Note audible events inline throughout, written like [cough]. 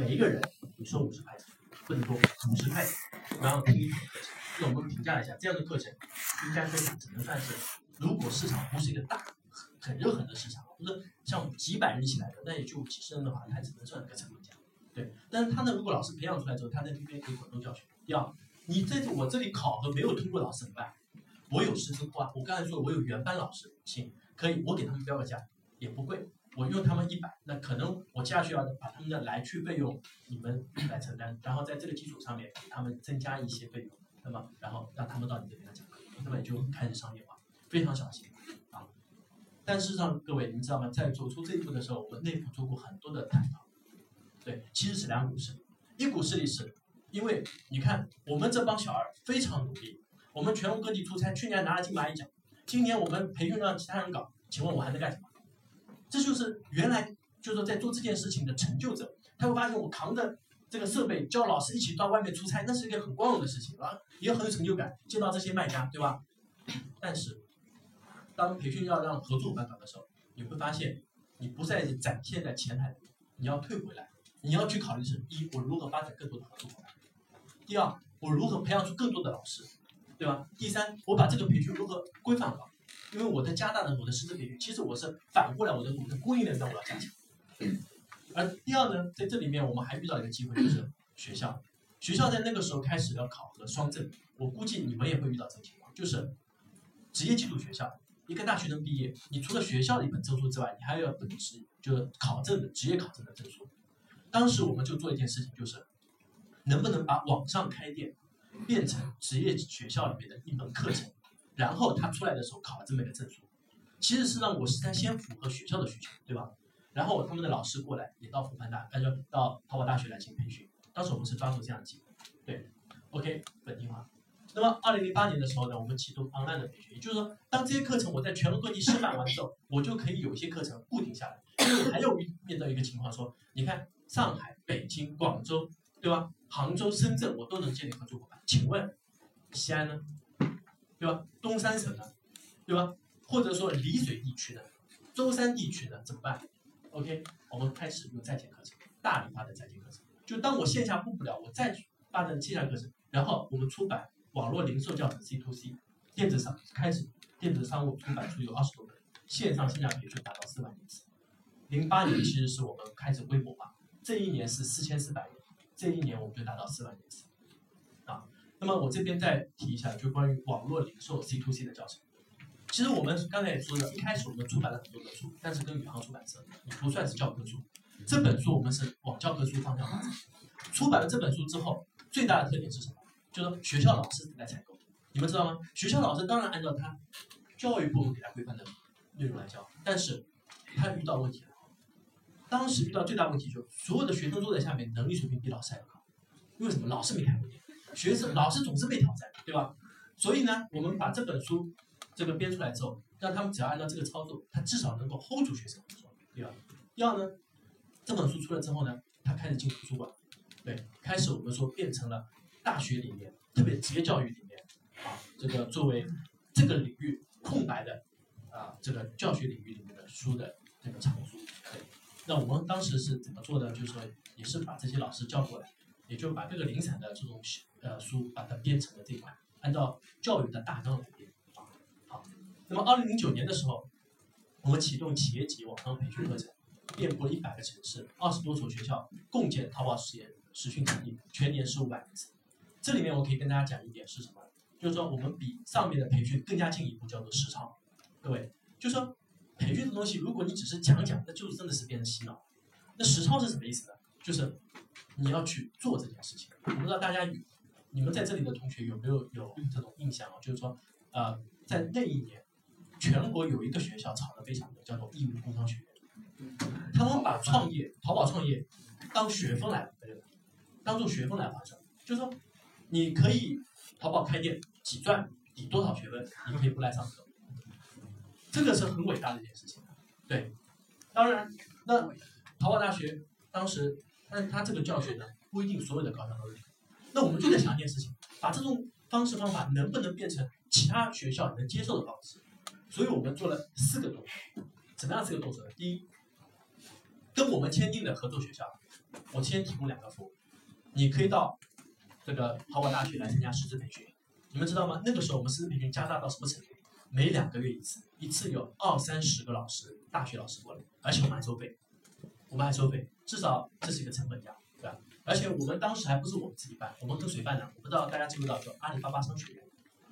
每一个人你收五十块钱，不能多，五十块钱，然后听一堂课程。那我们评价一下，这样的课程应该说只能算是，如果市场不是一个大很很热很的市场，不是像几百人起来的，那也就几十人的话，它只能算一个成本价。对，但是他呢，如果老师培养出来之后，他在这边可以滚动教学。第二，你在我这里考核没有通过老师怎么办？我有师资库啊，我刚才说我有原班老师，行，可以，我给他们标个价，也不贵，我用他们一百，那可能我接下去要把他们的来去费用你们来承担，然后在这个基础上面给他们增加一些费用，那么然后让他们到你这边来讲课，那么也就开始商业化，非常小心啊。但事实上，各位你们知道吗？在走出这一步的时候，我们内部做过很多的探讨。对，其实是两股势力，一股势力是，因为你看我们这帮小孩非常努力，我们全国各地出差，去年拿了金马一奖，今年我们培训让其他人搞，请问我还能干什么？这就是原来就是说在做这件事情的成就者，他会发现我扛着这个设备，教老师一起到外面出差，那是一个很光荣的事情啊，也很有成就感，见到这些卖家，对吧？但是当培训要让合作伙伴搞的时候，你会发现你不再展现在前台，你要退回来。你要去考虑是：一，我如何发展更多的合作伙伴；第二，我如何培养出更多的老师，对吧？第三，我把这个培训如何规范化？因为我在加大了我的师资培训，其实我是反过来，我的我的供应链端我要加强。而第二呢，在这里面我们还遇到一个机会，就是学校，学校在那个时候开始要考核双证，我估计你们也会遇到这个情况，就是职业技术学校，一个大学生毕业，你除了学校的一本证书之外，你还要本职就是考证的职业考证的证书。当时我们就做一件事情，就是能不能把网上开店变成职业学校里面的一门课程，然后他出来的时候考了这么一个证书。其实是让我是在先符合学校的需求，对吧？然后他们的老师过来也到复旦大，他就到淘宝大学来进行培训。当时我们是抓住这样的机会，对，OK，本地化。那么二零零八年的时候呢，我们启动 online 的培训，也就是说，当这些课程我在全国各地示范完之后，我就可以有一些课程固定下来。因为还有面到一个情况说，你看。上海、北京、广州，对吧？杭州、深圳，我都能建立合作伙伴。请问西安呢？对吧？东三省呢？对吧？或者说丽水地区呢？舟山地区呢？怎么办？OK，我们开始用在线课程，大力发展在线课程。就当我线下布不了，我再去发展线下课程。然后我们出版网络零售教程 C to C，电子商开始电子商务出版出有二十多本，线上线下培训达到四万人次。零八年其实是我们开始规模化。这一年是四千四百人，这一年我们就达到四万人次，那么我这边再提一下，就关于网络零售 C to C 的教程。其实我们刚才也说了，一开始我们出版了很多本书，但是跟宇航出版社不算是教科书。这本书我们是往教科书方向发展。出版了这本书之后，最大的特点是什么？就是学校老师来采购，你们知道吗？学校老师当然按照他教育部门给他规范的内容来教，但是他遇到问题了。当时遇到最大问题就是，所有的学生坐在下面，能力水平比老师还要高。为什么？老师没开过店，学生老师总是被挑战，对吧？所以呢，我们把这本书这个编出来之后，让他们只要按照这个操作，他至少能够 hold 住学生，对吧？第二呢，这本书出了之后呢，他开始进图书馆，对，开始我们说变成了大学里面，特别职业教育里面啊，这个作为这个领域空白的啊，这个教学领域里面的书的这个藏书。那我们当时是怎么做的？就是说，也是把这些老师叫过来，也就把各个零散的这种呃书，把它编成了这一块，按照教育的大纲来编啊。好，那么二零零九年的时候，我们启动企业级网上培训课程，遍布了一百个城市，二十多所学校，共建淘宝实验实训基地，全年十五万人次。这里面我可以跟大家讲一点是什么？就是说，我们比上面的培训更加进一步，叫做实操。各位，就是说。培训的东西，如果你只是讲讲，那就是真的是变成洗脑。那实操是什么意思呢？就是你要去做这件事情。我不知道大家，你们在这里的同学有没有有这种印象啊？就是说，呃，在那一年，全国有一个学校炒得非常的，叫做义乌工商学院。他们把创业、淘宝创业当学分来，当做学分来划算。就是说，你可以淘宝开店几赚抵多少学分，你可以不来上课。这个是很伟大的一件事情，对。当然，那淘宝大学当时，但是他这个教学呢，不一定所有的高校都认可。那我们就在想一件事情，把这种方式方法能不能变成其他学校能接受的方式？所以我们做了四个动作。怎么样四个动作呢？第一，跟我们签订的合作学校，我先提供两个服务，你可以到这个淘宝大学来参加师资培训。你们知道吗？那个时候我们师资培训加大到什么程度？每两个月一次，一次有二三十个老师，大学老师过来，而且我们还收费，我们还收费，至少这是一个成本价，对吧？而且我们当时还不是我们自己办，我们跟谁办呢？我不知道大家知不知道，就阿里巴巴商学院，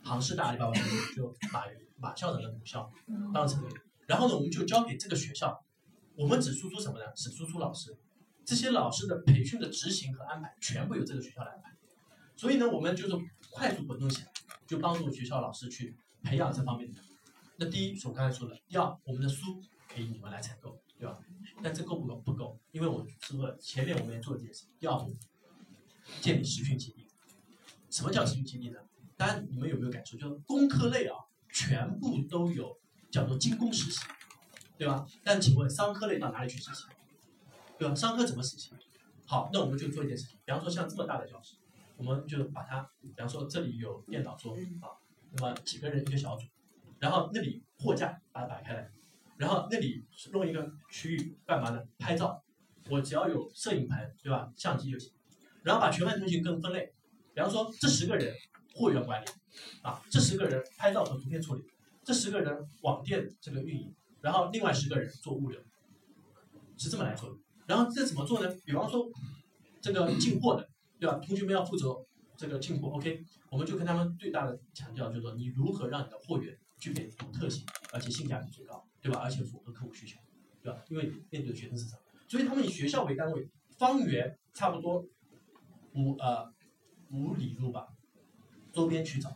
杭师大阿里巴巴商学院，就马马校长的母校，当时成立。然后呢，我们就交给这个学校，我们只输出什么呢？只输出老师，这些老师的培训的执行和安排，全部由这个学校来安排。所以呢，我们就是快速滚动起来，就帮助学校老师去培养这方面的。那第一是我刚才说的，第二，我们的书可以你们来采购，对吧？但这够不够？不够，因为我说前面我们也做了件事。第二步，建立实训基地。什么叫实训基地呢？当然你们有没有感受？就是工科类啊，全部都有叫做精工实习，对吧？但请问商科类到哪里去实习？对吧？商科怎么实习？好，那我们就做一件事情，比方说像这么大的教室，我们就把它，比方说这里有电脑桌啊，那么几个人一个小组，然后那里货架把它摆开来。然后那里弄一个区域干嘛呢？拍照，我只要有摄影棚，对吧？相机就行。然后把全盘通讯更分类，比方说这十个人货源管理，啊，这十个人拍照和图片处理，这十个人网店这个运营，然后另外十个人做物流，是这么来做的。然后这怎么做呢？比方说这个进货的，对吧？同学们要负责这个进货，OK，我们就跟他们最大的强调就是说，你如何让你的货源具备独特性，而且性价比最高。对吧？而且符合客户需求，对吧？因为面对学生市场，所以他们以学校为单位，方圆差不多五呃五里路吧，周边去找，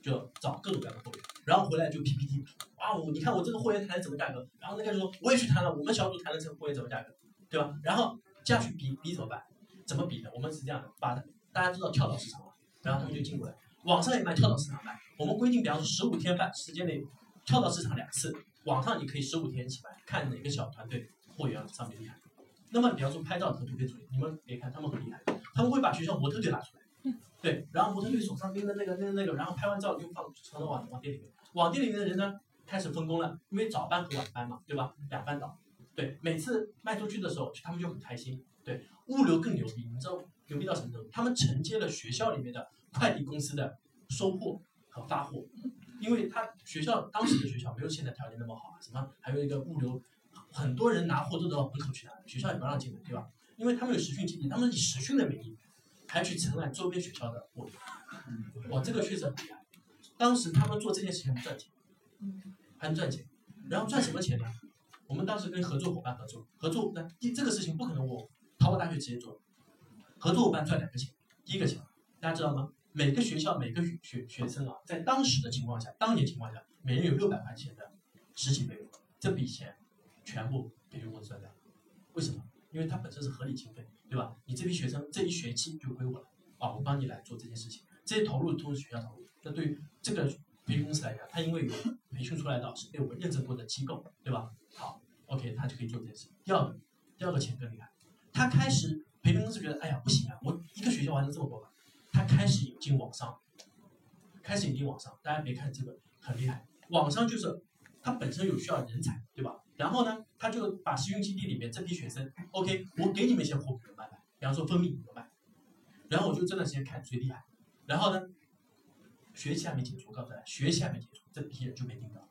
就找各种各样的货源，然后回来就 PPT，啊，我你看我这个货源谈的怎么价格？然后那个就说我也去谈了，我们小组谈的这个货源怎么价格？对吧？然后这样去比比怎么办？怎么比的？我们是这样的，把大家知道跳蚤市场嘛，然后他们就进过来，网上也卖跳蚤市场卖，我们规定，比方说十五天半时间内跳蚤市场两次。网上你可以十五天起卖，看哪个小团队货源上面厉害。那么比方说拍照和图片处理，你们别看他们很厉害，他们会把学校模特队拿出来，对，然后模特队手上拎的那个那个那个，然后拍完照就放传到网网店里面。网店里面的人呢开始分工了，因为早班和晚班嘛，对吧？两班倒，对，每次卖出去的时候，他们就很开心。对，物流更牛逼，你知道牛逼到什么程度？他们承接了学校里面的快递公司的收货和发货。因为他学校当时的学校没有现在条件那么好啊，什么还有一个物流，很多人拿货都到门口去拿，学校也不让进的，对吧？因为他们有实训基地，他们以实训的名义，还去承揽周边学校的货，哇，这个确实很厉害。当时他们做这件事情很赚钱，还能赚钱，然后赚什么钱呢？我们当时跟合作伙伴合作，合作那第这个事情不可能我淘宝大学直接做，合作伙伴赚两个钱，第一个钱大家知道吗？每个学校每个学学生啊，在当时的情况下，当年情况下，每人有六百块钱的实习费用，这笔钱全部培训公司赚掉。为什么？因为它本身是合理经费，对吧？你这批学生这一学期就归我了，啊，我帮你来做这件事情，这些投入都是学校投入。那对于这个培训公司来讲，他因为有培训出来的老师被我们认证过的机构，对吧？好，OK，他就可以做这件事。第二个，第二个钱更厉害，他开始培训公司觉得，哎呀，不行啊，我一个学校完成这么多。他开始引进网商，开始引进网商，大家别看这个很厉害，网商就是他本身有需要人才，对吧？然后呢，他就把实训基地里面这批学生，OK，我给你们一些货品卖卖，比方说蜂蜜你们卖，然后我就这段时间看谁厉害，然后呢，学习还没结束，告诉大家学习还没结束，这批人就被定到，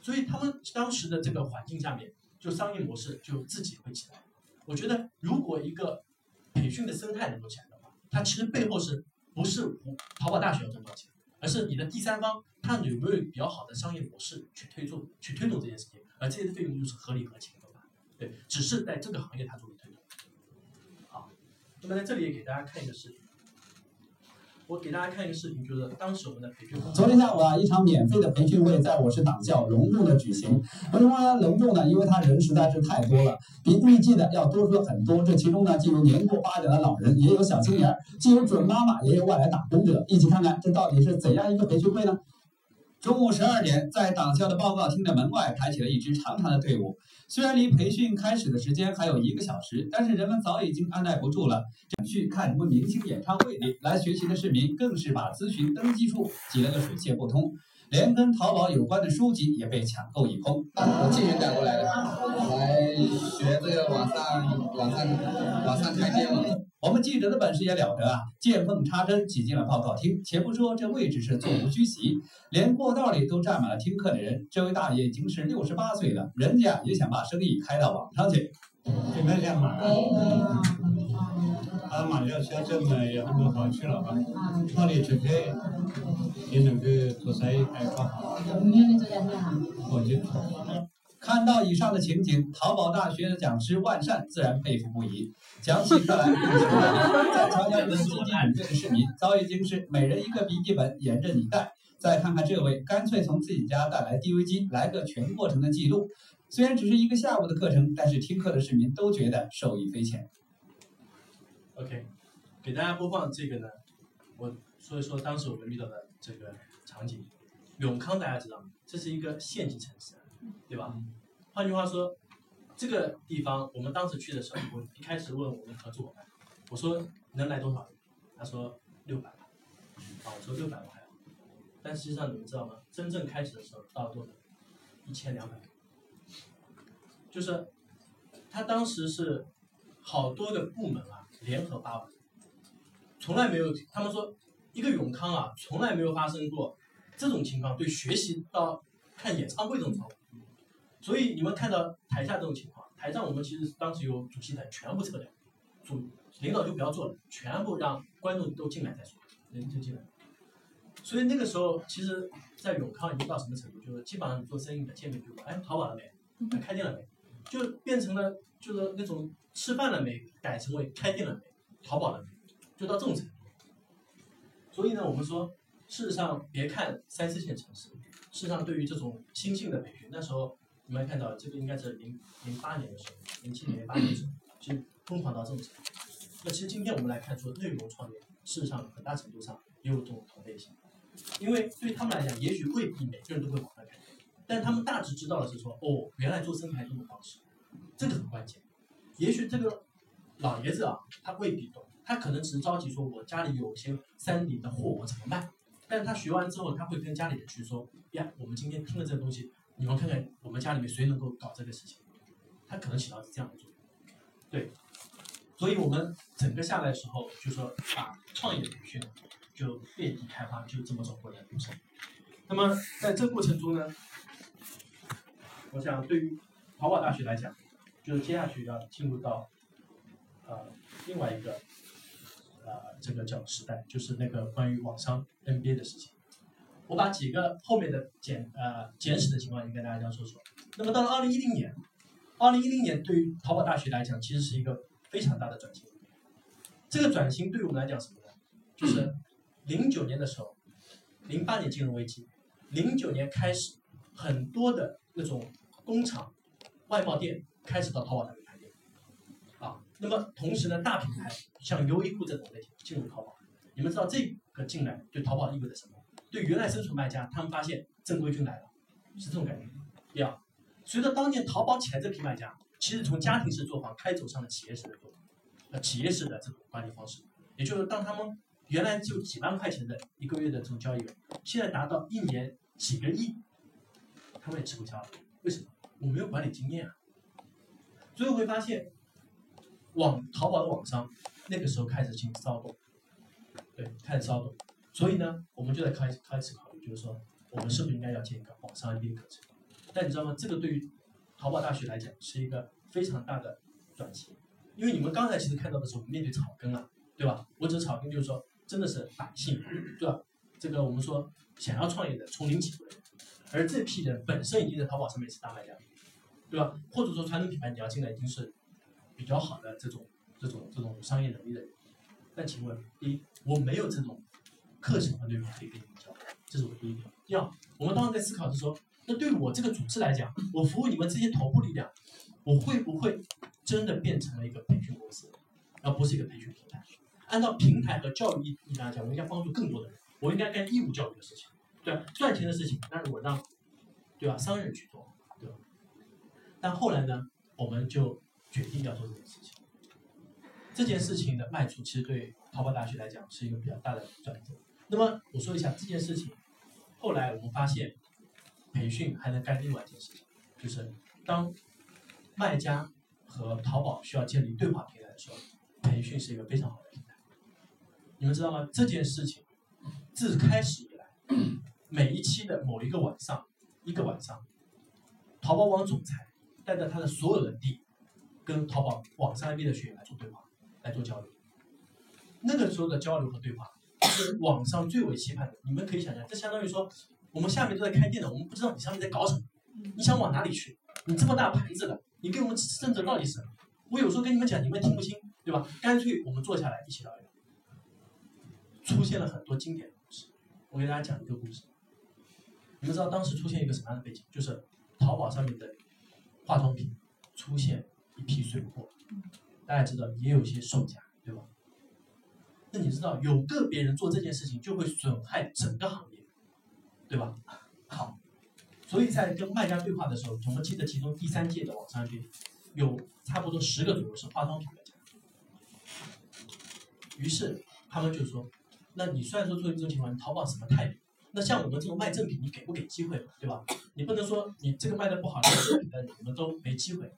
所以他们当时的这个环境下面，就商业模式就自己会起来。我觉得如果一个培训的生态能够起来。它其实背后是不是淘宝大学要赚多少钱，而是你的第三方他有没有比较好的商业模式去推动去推动这件事情，而这些费用就是合理合情的嘛？对，只是在这个行业它做的推动。好，那么在这里也给大家看一个视频。我给大家看一个视频，就是当时我们的培训。昨天下午啊，一场免费的培训会在我市党校隆重的举行。为什么隆重呢？因为他人实在是太多了，比预计的要多出了很多。这其中呢，既有年过八九的老人，也有小青年，既有准妈妈，也有外来打工者。一起看看这到底是怎样一个培训会呢？中午十二点，在党校的报告厅的门外排起了一支长长的队伍。虽然离培训开始的时间还有一个小时，但是人们早已经按耐不住了。想去看什么明星演唱会来学习的市民，更是把咨询登记处挤了个水泄不通。连跟淘宝有关的书籍也被抢购一空。我进云赶过来的，来学这个网上网上网上开店嘛。我们记者的本事也了得啊，见缝插针挤进了报告厅。且不说这位置是座无虚席，连过道里都站满了听课的人。这位大爷已经是六十八岁了，人家也想把生意开到网上去。现在想买，他马上小镇呢也很多好去了吧？创立吃开，也能够做生意还搞好，我就看到以上的情景，淘宝大学的讲师万善自然佩服不已。讲起课来更是难，再瞧瞧我们积极踊跃的市民，早已经是每人一个笔记本，严阵以待。再看看这位，干脆从自己家带来 DV 机，来个全过程的记录。虽然只是一个下午的课程，但是听课的市民都觉得受益匪浅。OK，给大家播放这个呢，我说一说当时我们遇到的这个场景。永康大家知道吗？这是一个县级城市，对吧？换句话说，这个地方我们当时去的时候，我一开始问我们合作伙伴，我说能来多少人？他说六百万。啊，我说六百万还好，但实际上你们知道吗？真正开始的时候到了多少？一千两百个，就是他当时是好多个部门啊联合八万，从来没有他们说一个永康啊从来没有发生过这种情况，对学习到看演唱会这种情况，所以你们看到台下这种情况，台上我们其实当时有主席台全部撤掉，主领导就不要做了，全部让观众都进来再说，人就进来。所以那个时候，其实，在永康已经到什么程度，就是基本上你做生意的见面就问，哎，淘宝了没？哎开店了没？就变成了就是那种吃饭了没，改成为开店了没，淘宝了没，就到这种程度。所以呢，我们说，事实上别看三四线城市，事实上对于这种新兴的培训，那时候你们看到这个应该是零零八年的时候，零七年、零八年的时候，其实疯狂到这种程度。那其实今天我们来看说内容创业，事实上很大程度上也有这种同类型。因为对他们来讲，也许未必每个人都会网上开，但他们大致知道的是说，哦，原来做生意还这种方式，这个很关键。也许这个老爷子啊，他未必懂，他可能只是着急说，我家里有些山里的货，我怎么卖？但是他学完之后，他会跟家里人去说，呀，我们今天听了这个东西，你们看看我们家里面谁能够搞这个事情，他可能起到这样的作用。对，所以我们整个下来的时候，就说把创业培训就遍地开花，就这么走过来的路程。那么在这过程中呢，我想对于淘宝大学来讲，就是接下去要进入到呃另外一个呃这个叫时代，就是那个关于网商 NBA 的事情。我把几个后面的简呃简史的情况也跟大家说说。那么到了二零一零年，二零一零年对于淘宝大学来讲，其实是一个非常大的转型。这个转型对我们来讲什么呢？就是零九年的时候，零八年金融危机，零九年开始，很多的那种工厂、外贸店开始到淘宝上面开店，啊，那么同时呢，大品牌像优衣库这种类型进入淘宝，你们知道这个进来对淘宝意味着什么？对原来生存卖家，他们发现正规军来了，是这种感觉。第二，随着当年淘宝起来这批卖家，其实从家庭式作坊开走上了企业式的作坊，呃，企业式的这种管理方式，也就是当他们原来就几万块钱的一个月的这种交易额，现在达到一年几个亿，他们也吃不消了。为什么？我没有管理经验啊。所以会发现，网淘宝的网商那个时候开始进行骚动，对，开始骚动。所以呢，我们就在开始开始考虑，就是说，我们是不是应该要建一个网上 MBA 课程？但你知道吗？这个对于淘宝大学来讲是一个非常大的转型，因为你们刚才其实看到的是我们面对草根了，对吧？我指草根就是说，真的是百姓，对吧？这个我们说想要创业的，从零起步，而这批人本身已经在淘宝上面是大卖家，对吧？或者说传统品牌你要进来已经是比较好的这种这种这种商业能力的人。那请问，第一，我没有这种课程和内容可以给你们教，这是我第一点。第二，我们当时在思考的是说，那对我这个组织来讲，我服务你们这些头部力量，我会不会真的变成了一个培训公司，而不是一个培训平台？按照平台和教育意义来讲，我应该帮助更多的人，我应该干义务教育的事情，对吧？赚钱的事情，那我让，对吧？商人去做，对吧？但后来呢，我们就决定要做这件事情。这件事情的迈出，其实对淘宝大学来讲是一个比较大的转折。那么我说一下这件事情，后来我们发现，培训还能干另外一件事情，就是当卖家和淘宝需要建立对话平台的时候，培训是一个非常好的平台。你们知道吗？这件事情自开始以来，每一期的某一个晚上，一个晚上，淘宝网总裁带着他的所有人地，跟淘宝网上那边的学员来做对话，来做交流。那个时候的交流和对话是网上最为期盼的。你们可以想象，这相当于说，我们下面都在开店的，我们不知道你上面在搞什么，你想往哪里去？你这么大牌子的，你给我们甚至到底是什么？我有时候跟你们讲，你们听不清，对吧？干脆我们坐下来一起聊一聊。出现了很多经典的故事，我给大家讲一个故事。你们知道当时出现一个什么样的背景？就是淘宝上面的化妆品出现一批水货，大家知道也有一些售假，对吧？那你知道有个别人做这件事情就会损害整个行业，对吧？好，所以在跟卖家对话的时候，我们记得其中第三届的网上店有差不多十个左右是化妆品卖家，于是他们就说，那你虽然说出现这种情况，你淘宝什么态度？那像我们这种卖正品，你给不给机会，对吧？你不能说你这个卖的不好，卖正品的你们都没机会。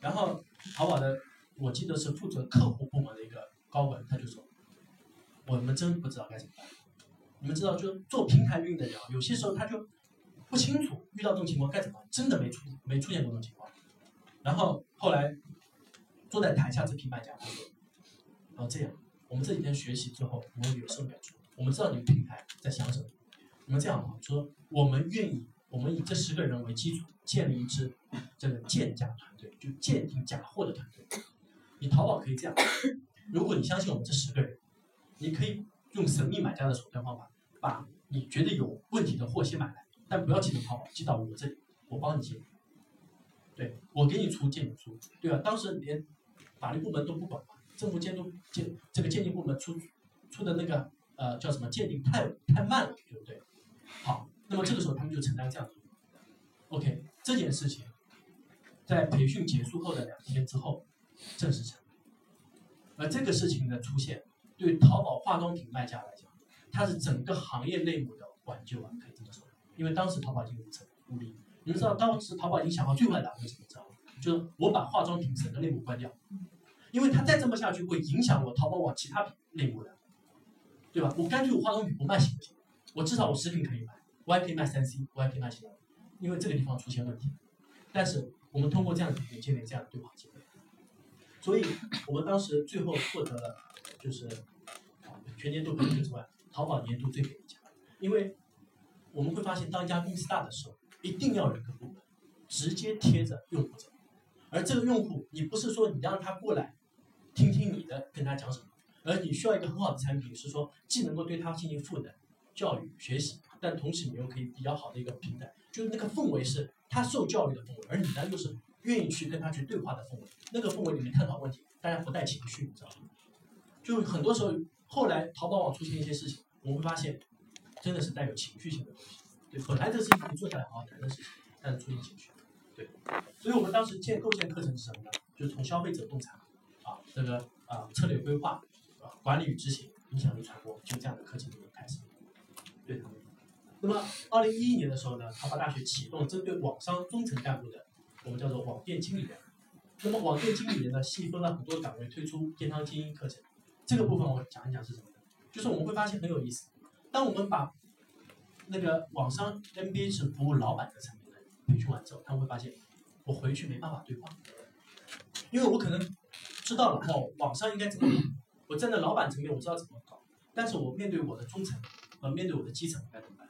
然后淘宝的，我记得是负责客户部门的一个高管，他就说，我们真不知道该怎么办。你们知道，就做平台运营的人，有些时候他就不清楚遇到这种情况该怎么办，真的没出没出现过这种情况。然后后来坐在台下这批卖家他说，然后这样，我们这几天学习之后，我们有胜表出，我们知道你们平台在想什么。我们这样，说我们愿意，我们以这十个人为基础，建立一支这个鉴假团队，就鉴定假货的团队。你淘宝可以这样，如果你相信我们这十个人，你可以用神秘买家的手段方法，把你觉得有问题的货先买来，但不要寄到淘宝，寄到我这里，我帮你鉴。对我给你出鉴定书，对吧？当时连法律部门都不管嘛，政府监督鉴这个鉴定部门出出的那个呃叫什么鉴定太太慢了，对不对？好，那么这个时候他们就承担这样的 OK，这件事情在培训结束后的两天之后正式成立。而这个事情的出现，对淘宝化妆品卖家来讲，它是整个行业内部的挽救啊，可以这么说。因为当时淘宝已经成无力，你们知道当时淘宝已经想好最坏的打算是什么？知道吗？就是我把化妆品整个类目关掉，因为它再这么下去会影响我淘宝网其他类目的，对吧？我干脆我化妆品不卖行不行？我至少我食品可以卖，我还可以卖三 C，我还可以卖其他，因为这个地方出现问题。但是我们通过这样的建立这样的对话机会，所以我们当时最后获得了就是全年度排名之外，淘宝年度最给力奖，因为我们会发现当一家公司大的时候，一定要有一个部门直接贴着用户走，而这个用户你不是说你让他过来听听你的跟他讲什么，而你需要一个很好的产品，是说既能够对他进行赋能。教育学习，但同时你又可以比较好的一个平台，就是那个氛围是他受教育的氛围，而你呢又是愿意去跟他去对话的氛围。那个氛围里面探讨问题，大家不带情绪，你知道吗？就很多时候，后来淘宝网出现一些事情，我们会发现，真的是带有情绪性的东西。对，本来这事情可以坐下来好好谈的事情，但是出现情绪。对，所以我们当时建构建课程是什么呢？就是从消费者洞察啊，这个啊策略规划啊管理与执行、影响力传播，就这样的课程就开始。对。那么，二零一一年的时候呢，哈佛大学启动针对网商中层干部的，我们叫做网店经理人。那么，网店经理人呢，细分了很多岗位，推出电商精英课程。这个部分我讲一讲是什么？就是我们会发现很有意思。当我们把那个网商 MBA 是服务老板的层面的培训完之后，他们会发现，我回去没办法对话，因为我可能知道了哦，网商应该怎么，我站在老板层面我知道怎么搞，但是我面对我的中层。呃，面对我的基层该怎么办？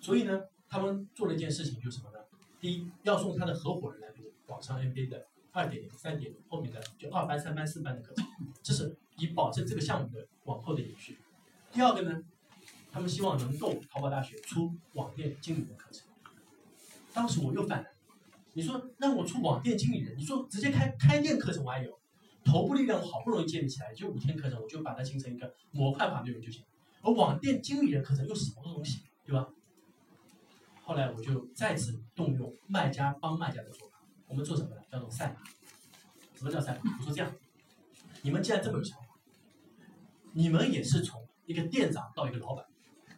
所以呢，他们做了一件事情，就是什么呢？第一，要送他的合伙人来读网上 MBA 的二点零、三点零，后面的就二班、三班、四班的课程，这是以保证这个项目的往后的延续。第二个呢，他们希望能够淘宝大学出网店经理的课程。当时我又犯难，你说让我出网店经理人，你说直接开开店课程我还有，头部力量我好不容易建立起来，就五天课程，我就把它形成一个模块化内容就行。而网店经理人课程又是什么东西，对吧？后来我就再次动用卖家帮卖家的做法，我们做什么呢？叫做赛马。什么叫赛马？我说这样，你们既然这么有想法，你们也是从一个店长到一个老板，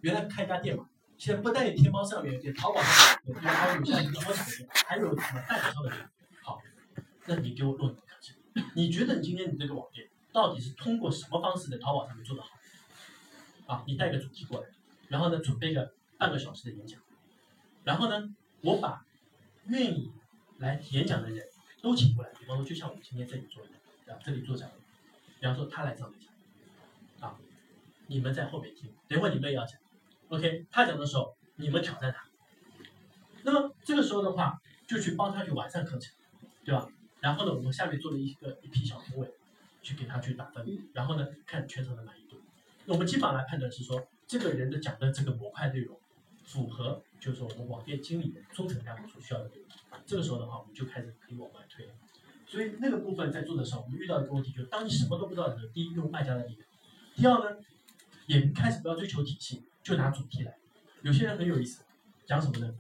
原来开家店嘛，现在不但有天猫上面，有淘宝上面，有天猫有像直播上面，还有什么代理商的店。好，那你给我论一个课程，你觉得你今天你这个网店到底是通过什么方式在淘宝上面做得好？啊，你带个主题过来，然后呢准备个半个小时的演讲，然后呢我把愿意来演讲的人都请过来，比方说就像我们今天这里坐的，啊这里做讲，比方说他来上面讲，啊，你们在后面听，等会儿你们也要讲，OK，他讲的时候你们挑战他，那么这个时候的话就去帮他去完善课程，对吧？然后呢，我们下面做了一个一批小评委，去给他去打分，然后呢看全场的满意度。那我们基本上来判断是说，这个人的讲的这个模块内容符合，就是我们网店经理的、中层干部所需要的。这个时候的话，我们就开始可以往外推了。所以那个部分在做的时候，我们遇到一个问题，就是当你什么都不知道的时候，第一用卖家的力量，第二呢，也开始不要追求体系，就拿主题来。有些人很有意思，讲什么呢？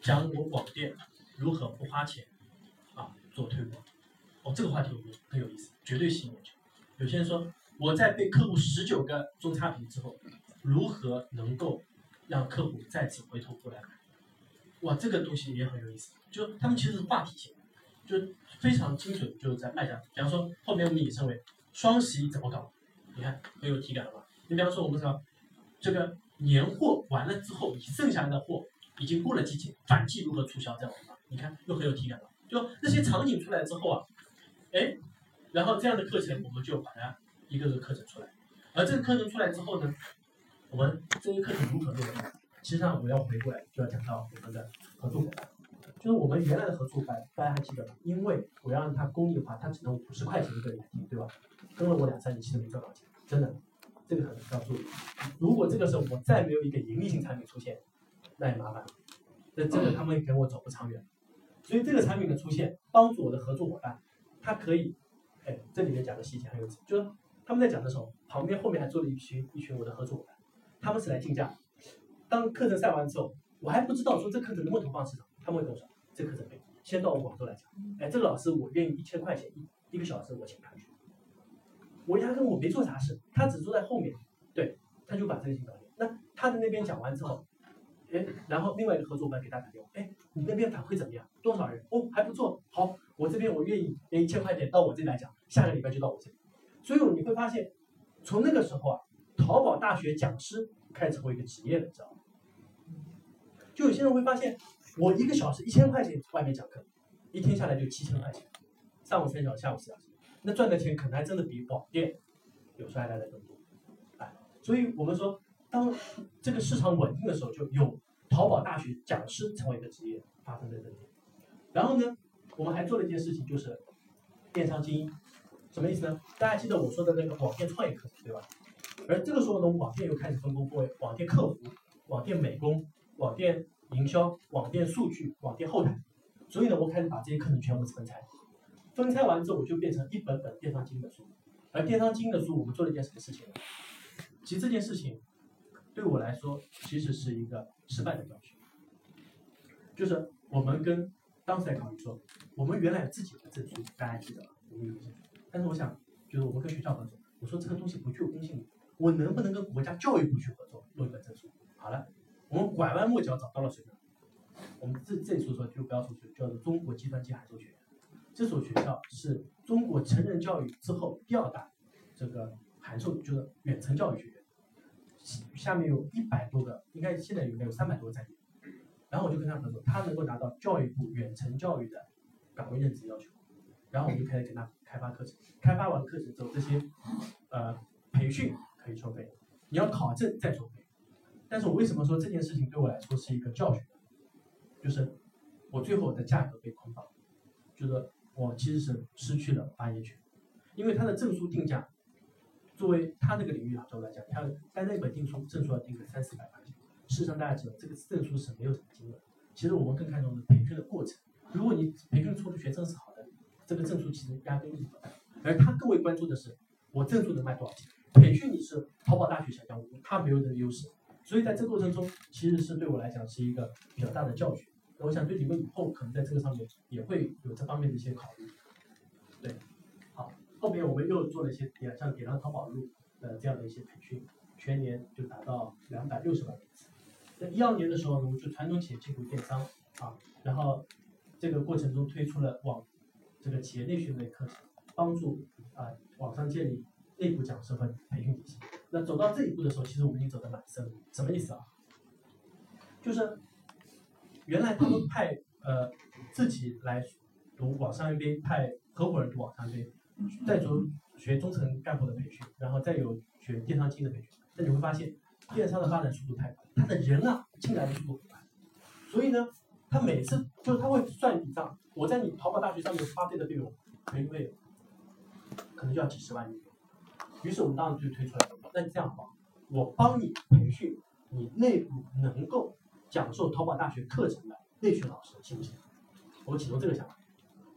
讲我网店如何不花钱啊做推广。哦，这个话题我觉得很有意思，绝对吸引眼球。有些人说我在被客户十九个中差评之后，如何能够让客户再次回头过来买？哇，这个东西也很有意思，就他们其实是话题性，就非常精准，就是在卖家。比方说后面我们引申为双十一怎么搞？你看很有体感了吧？你比方说我们说这个年货完了之后，你剩下来的货已经过了季节，反季如何促销这样的，你看又很有体感了。就那些场景出来之后啊，哎，然后这样的课程我们就把它一个个课程出来，而这个课程出来之后呢，我们这些课程如何落地？实际上我要回过来就要讲到我们的合作伙伴，就是我们原来的合作伙伴，大家还记得吗？因为我要让它公益化，它只能五十块钱一个人来听，对吧？跟了我两三年，其实没赚到钱，真的，这个很要注意。如果这个时候我再没有一个盈利性产品出现，那也麻烦了，那真的他们跟我走不长远。所以这个产品的出现，帮助我的合作伙伴，他可以，哎，这里面讲的细节很有意思，就是他们在讲的时候，旁边后面还坐了一群一群我的合作伙伴，他们是来竞价。当课程上完之后，我还不知道说这课程能不能投放市场，他们会跟我说这课程可以，先到我广州来讲，哎，这个老师我愿意一千块钱一一个小时我请他去，我压根我没做啥事，他只坐在后面，对，他就把这个情搞定。那他在那边讲完之后，哎，然后另外一个合作伙伴给他打电话，哎，你那边反馈怎么样？多少人？哦，还不错，好，我这边我愿意给一千块钱到我这里来讲，下个礼拜就到我这里。所以你会发现，从那个时候啊，淘宝大学讲师开始成为一个职业了，知道吗？就有些人会发现，我一个小时一千块钱外面讲课，一天下来就七千块钱，上午三小时，下午四小时，那赚的钱可能还真的比网店有时候还来的更多，哎，所以我们说，当这个市场稳定的时候，就有淘宝大学讲师成为一个职业发生在这里。然后呢，我们还做了一件事情，就是电商精英，什么意思呢？大家记得我说的那个网店创业课对吧？而这个时候呢，网店又开始分工分为网店客服、网店美工。网店营销、网店数据、网店后台，所以呢，我开始把这些课程全部分拆。分拆完之后，我就变成一本本电商经营的书。而电商经营的书，我们做了一件什么事情呢？其实这件事情对我来说，其实是一个失败的教训。就是我们跟当时在考虑说，我们原来有自己的证书，大家记得吗？我们有证书，但是我想，就是我们跟学校合作，我说这个东西不具有公信力，我能不能跟国家教育部去合作，弄一本证书？好了。我们拐弯抹角找到了谁呢？我们这这所说就不要说叫做中国计算机函授学院。这所学校是中国成人教育之后第二大这个函授，就是远程教育学院。下面有一百多个，应该现在应该有三百多个在业。然后我就跟他合作，他能够达到教育部远程教育的岗位任职要求。然后我就开始给他开发课程，开发完课程之后，这些呃培训可以收费，你要考证再收费。但是我为什么说这件事情对我来说是一个教训？就是我最后的价格被捆绑，就是我其实是失去了发言权，因为他的证书定价，作为他那个领域来来讲，他单那本定书证书要定个三四百块钱。事实上大家知道，这个证书是没有什么金额。其实我们更看重的是培训的过程。如果你培训出的学生是好的，这个证书其实压根意义不大。而他更为关注的是，我证书能卖多少钱？培训你是淘宝大学小江湖，他没有这个优势。所以在这个过程中，其实是对我来讲是一个比较大的教训。我想对你们以后可能在这个上面也会有这方面的一些考虑。对，好，后面我们又做了一些点，像点亮淘宝路，的这样的一些培训，全年就达到两百六十万人次。在一二年的时候呢，我们就传统企业进入电商啊，然后这个过程中推出了网这个企业内训类课程，帮助啊网上建立内部讲师和培训体系。那走到这一步的时候，其实我们已经走得蛮深了。什么意思啊？就是原来他们派呃自己来读网上 MBA，派合伙人读网上 MBA，再读学中层干部的培训，然后再有学电商经营的培训。那你会发现，电商的发展速度太快，他的人啊进来的速度很快，所以呢，他每次就是他会算一笔账，我在你淘宝大学上面花费的费用，培训费用可能就要几十万元。于是我们当时就推出来了，那这样吧？我帮你培训你内部能够讲授淘宝大学课程的内训老师，行不行？我们启动这个想法，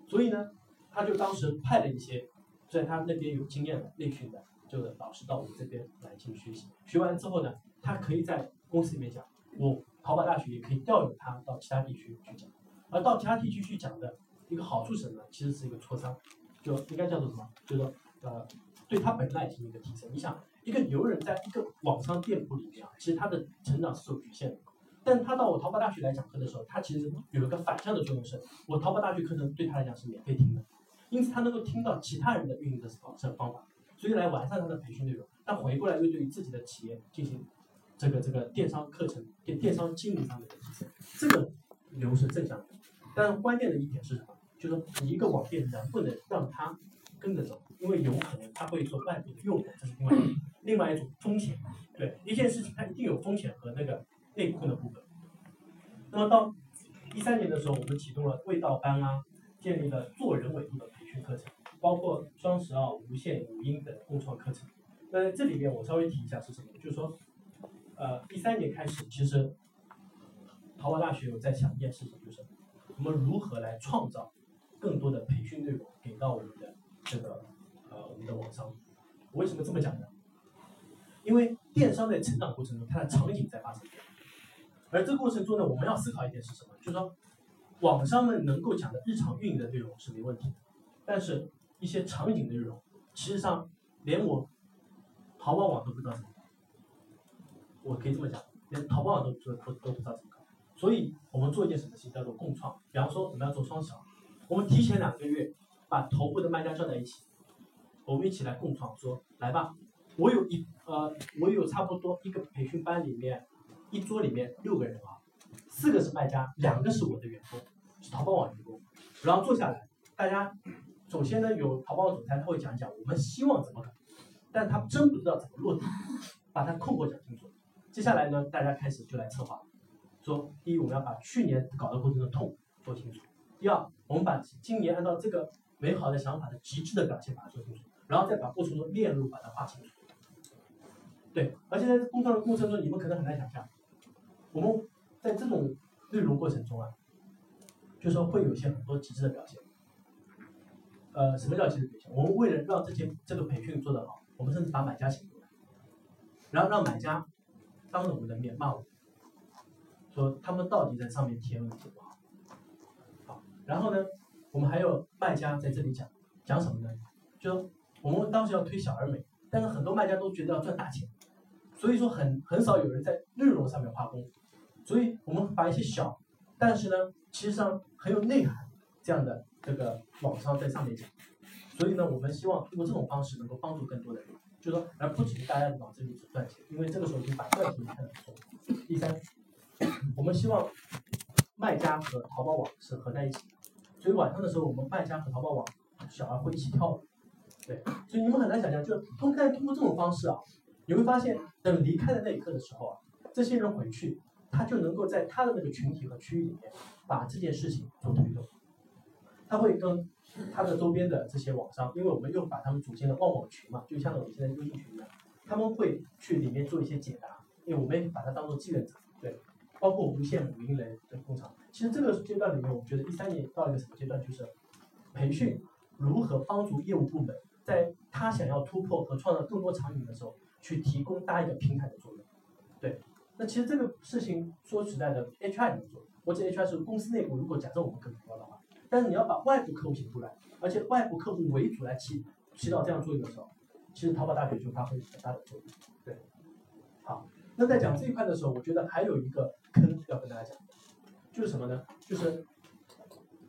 所以呢，他就当时派了一些在他那边有经验的内训的就是老师到我们这边来进行学习。学完之后呢，他可以在公司里面讲，我淘宝大学也可以调用他到其他地区去讲。而到其他地区去讲的一个好处是什么呢？其实是一个磋商，就应该叫做什么？就是说呃，对他本来进行一个提升。你想，一个牛人在一个网商店铺里面啊，其实他的成长是受局限的。但他到我淘宝大学来讲课的时候，他其实有一个反向的作用是，我淘宝大学课程对他来讲是免费听的，因此他能够听到其他人的运营的方式方法，所以来完善他的培训内容。但回过来又对于自己的企业进行这个这个电商课程、电电商经营上面的提升，这个流是正向的。但是关键的一点是什么？就是你一个网店能不能让他跟着走，因为有可能他会受外部的诱惑，这是另外另外一种风险。对一件事情，它一定有风险和那个内控的部分。那么到一三年的时候，我们启动了味道班啊，建立了做人维度的培训课程，包括双十二、无线、五音等共创课程。那这里面我稍微提一下是什么？就是说，呃，一三年开始，其实淘宝大学有在想一件事情，就是我们如何来创造更多的培训内容给到我们的这个呃我们的网商。我为什么这么讲呢？因为电商在成长过程中，它的场景在发生变化，而这个过程中呢，我们要思考一点是什么？就是说，网商们能够讲的日常运营的内容是没问题的，但是一些场景内容，其实上连我淘宝网都不知道怎么，我可以这么讲，连淘宝网都不都都不知道怎么搞。所以我们做一件什么事情叫做共创，比方说我们要做双十二，我们提前两个月把头部的卖家叫在一起，我们一起来共创，说来吧，我有一呃，我有差不多一个培训班里面，一桌里面六个人啊，四个是卖家，两个是我的员工，是淘宝网员工。然后坐下来，大家首先呢有淘宝网总裁他会讲讲我们希望怎么搞，但他真不知道怎么落地，把他困惑讲清楚。接下来呢，大家开始就来策划，说第一我们要把去年搞的过程的痛说清楚，第二我们把今年按照这个美好的想法的极致的表现把它做清楚，然后再把过程中链路把它画清楚。对，而且在工作的过程中，你们可能很难想象，我们在这种内容过程中啊，就说会有一些很多极致的表现。呃，什么叫极致表现？我们为了让这些这个培训做得好，我们甚至把买家请过来，然后让买家当着我们的面骂我们，说他们到底在上面体验问题不好。好，然后呢，我们还有卖家在这里讲讲什么呢？就说我们当时要推小而美，但是很多卖家都觉得要赚大钱。所以说很很少有人在内容上面花功夫，所以我们把一些小，但是呢，其实上很有内涵这样的这个网商在上面讲，所以呢，我们希望通过这种方式能够帮助更多的人，就说而不只是大家往这里只赚钱，因为这个时候已经把赚钱看得很重。第三，我们希望卖家和淘宝网是合在一起的，所以晚上的时候我们卖家和淘宝网小孩会一起跳舞，对，所以你们很难想象，就是通过通过这种方式啊。你会发现，等离开的那一刻的时候啊，这些人回去，他就能够在他的那个群体和区域里面，把这件事情做推动。他会跟他的周边的这些网商，因为我们又把他们组建了旺旺群嘛，就像我们现在微信群一样，他们会去里面做一些解答，因为我们把它当做志愿者，对，包括无线、五音类的工厂。其实这个阶段里面，我觉得一三年到一个什么阶段，就是培训如何帮助业务部门，在他想要突破和创造更多场景的时候。去提供搭一个平台的作用，对，那其实这个事情说实在的，HR 能做，或者 HR 是公司内部，如果假设我们更多的话，但是你要把外部客户引入来，而且外部客户为主来起起到这样作用的时候，其实淘宝大学就发挥很大的作用。对，好，那在讲这一块的时候，我觉得还有一个坑要跟大家讲，就是什么呢？就是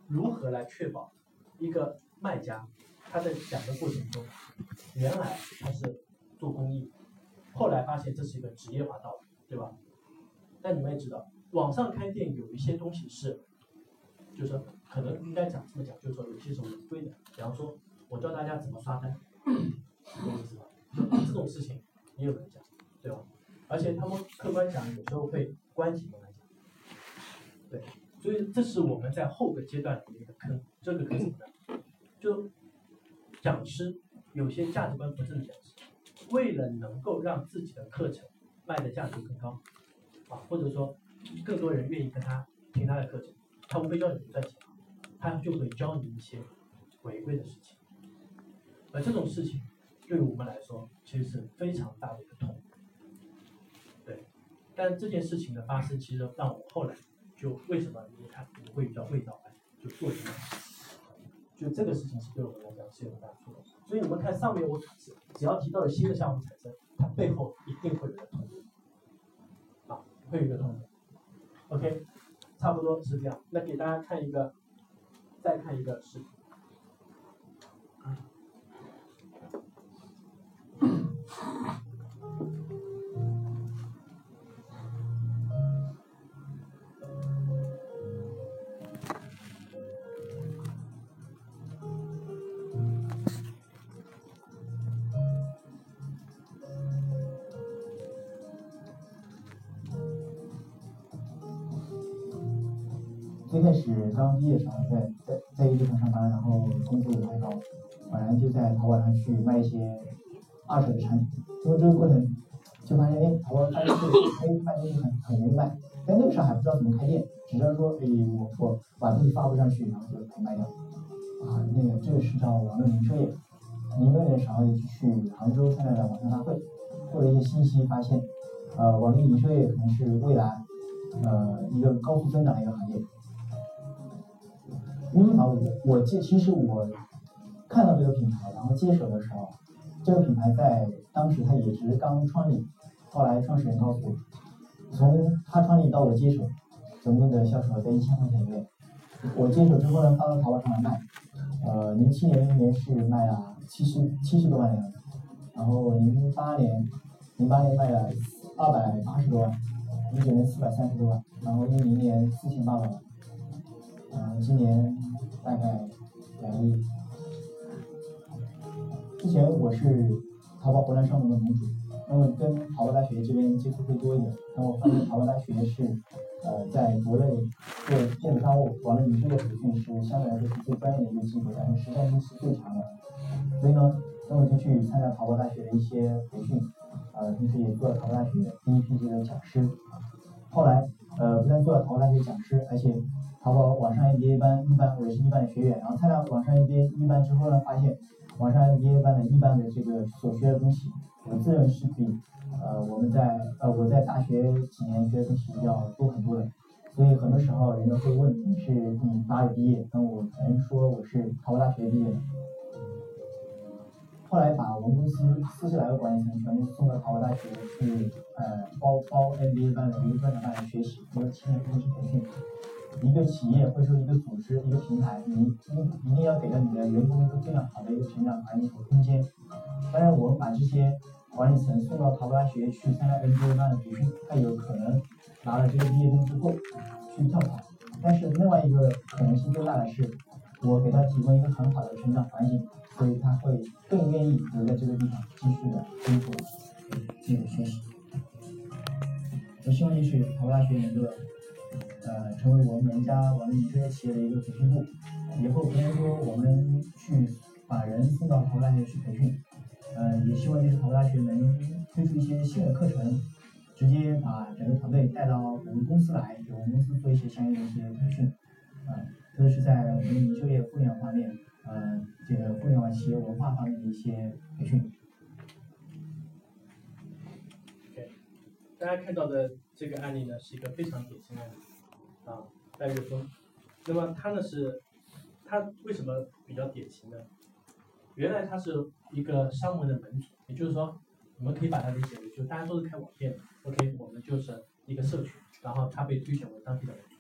如何来确保一个卖家他在讲的过程中，原来他是做公益，后来发现这是一个职业化道路，对吧？但你们也知道，网上开店有一些东西是，就是可能应该讲这么讲，就是说有些是违规的，比方说我教大家怎么刷单，懂我意思吧？这种事情也有人讲，对吧？而且他们客观讲，有时候会关起门，对，所以这是我们在后个阶段里面的坑。这个坑什么呢？就讲师有些价值观不正的讲师，为了能够让自己的课程卖的价值更高，啊，或者说更多人愿意跟他听他的课程，他无非教你赚钱，他就会教你一些违规的事情，而这种事情对于我们来说其实是非常大的一个痛。对，但这件事情的发生，其实让我后来就为什么你看我会叫味道就做这个事情，就这个事情是对我们来讲是有很大触动。所以我们看上面我只只要提到了新的项目产生，它背后一定会有一个痛点，啊，会有一个痛点。OK，差不多是这样。那给大家看一个，再看一个视频。最刚毕业的时候，在在在一个地方上班，然后工资也不太高，晚上就在淘宝上去卖一些二手的产品。经过这个过程，就发现哎，淘宝发现这个哎卖东西很很容易卖，但那个时候还不知道怎么开店，只知道说哎我我把东西发布上去，然后就可以卖掉。啊，那个这个是叫网络零售业。零六年的时候就去杭州参加了网上大会，获得一些信息，发现呃网络零售业可能是未来呃一个高速增长的一个行业。因为嘛，我我接其实我看到这个品牌，然后接手的时候，这个品牌在当时它也只是刚创立，后来创始人告诉我，从他创立到我接手，总共的销售额在一千块钱以内。我接手之后呢，放到淘宝上来卖，呃，零七年那年是卖了七十七十多万的样子，然后零八年零八年卖了二百八十多万，零九年四百三十多万，然后一零年四千八百万。嗯，今年大概两亿。之前我是淘宝湖南商农的盟主，那么跟淘宝大学这边接触会多一点。那我发现淘宝大学是呃在国内做电子商务、网络营销的培训是相对来说是最专业的一个机构，但是实战性是最强的。所以呢，那我就去参加淘宝大学的一些培训，呃，同时也做了淘宝大学第一批这个讲师。后来呃，不但做了淘宝大学讲师，而且淘宝网上 MBA 班一班，我也是一班的学员。然后参加网上 MBA 一班之后呢，发现网上 MBA 班的一班的这个所学的东西，我自认是比呃我们在呃我在大学几年学的东西要多很多的。所以很多时候人家会问你是你哪里毕业，那我只能说我是淘宝大学毕业的。后来把我们公司四十来个管理层全部送到淘宝大学去，呃，包包 MBA 班的一个专场班来学习，一个七年公司培训。一个企业或者说一个组织、一个平台，你一一定要给到你的员工一个非常好的一个成长环境和空间。当然，我们把这些管理层送到淘宝大学去参加 MBA 班的培训，他有可能拿了这个毕业证之后去跳槽，但是另外一个可能性更大的是，我给他提供一个很好的成长环境，所以他会更愿意留在这个地方继续的工作，继续学习。我希望就是淘宝大学能够。呃，成为我们人家网络营销企业的一个培训部，以后不能说我们去把人送到淘宝大学去培训，呃，也希望就是淘宝大学能推出一些新的课程，直接把整个团队带到我们公司来，给我们公司做一些相应的一些培训，啊，特别是在我们营销业互联网方面，呃，这个互联网企业文化方面的一些培训。大家看到的这个案例呢，是一个非常典型的案例啊，戴月峰。那么他呢是，他为什么比较典型呢？原来它是一个商门的门主，也就是说，我们可以把它理解为，就大家都是开网店的，OK，我们就是一个社群，然后他被推选为当地的门主。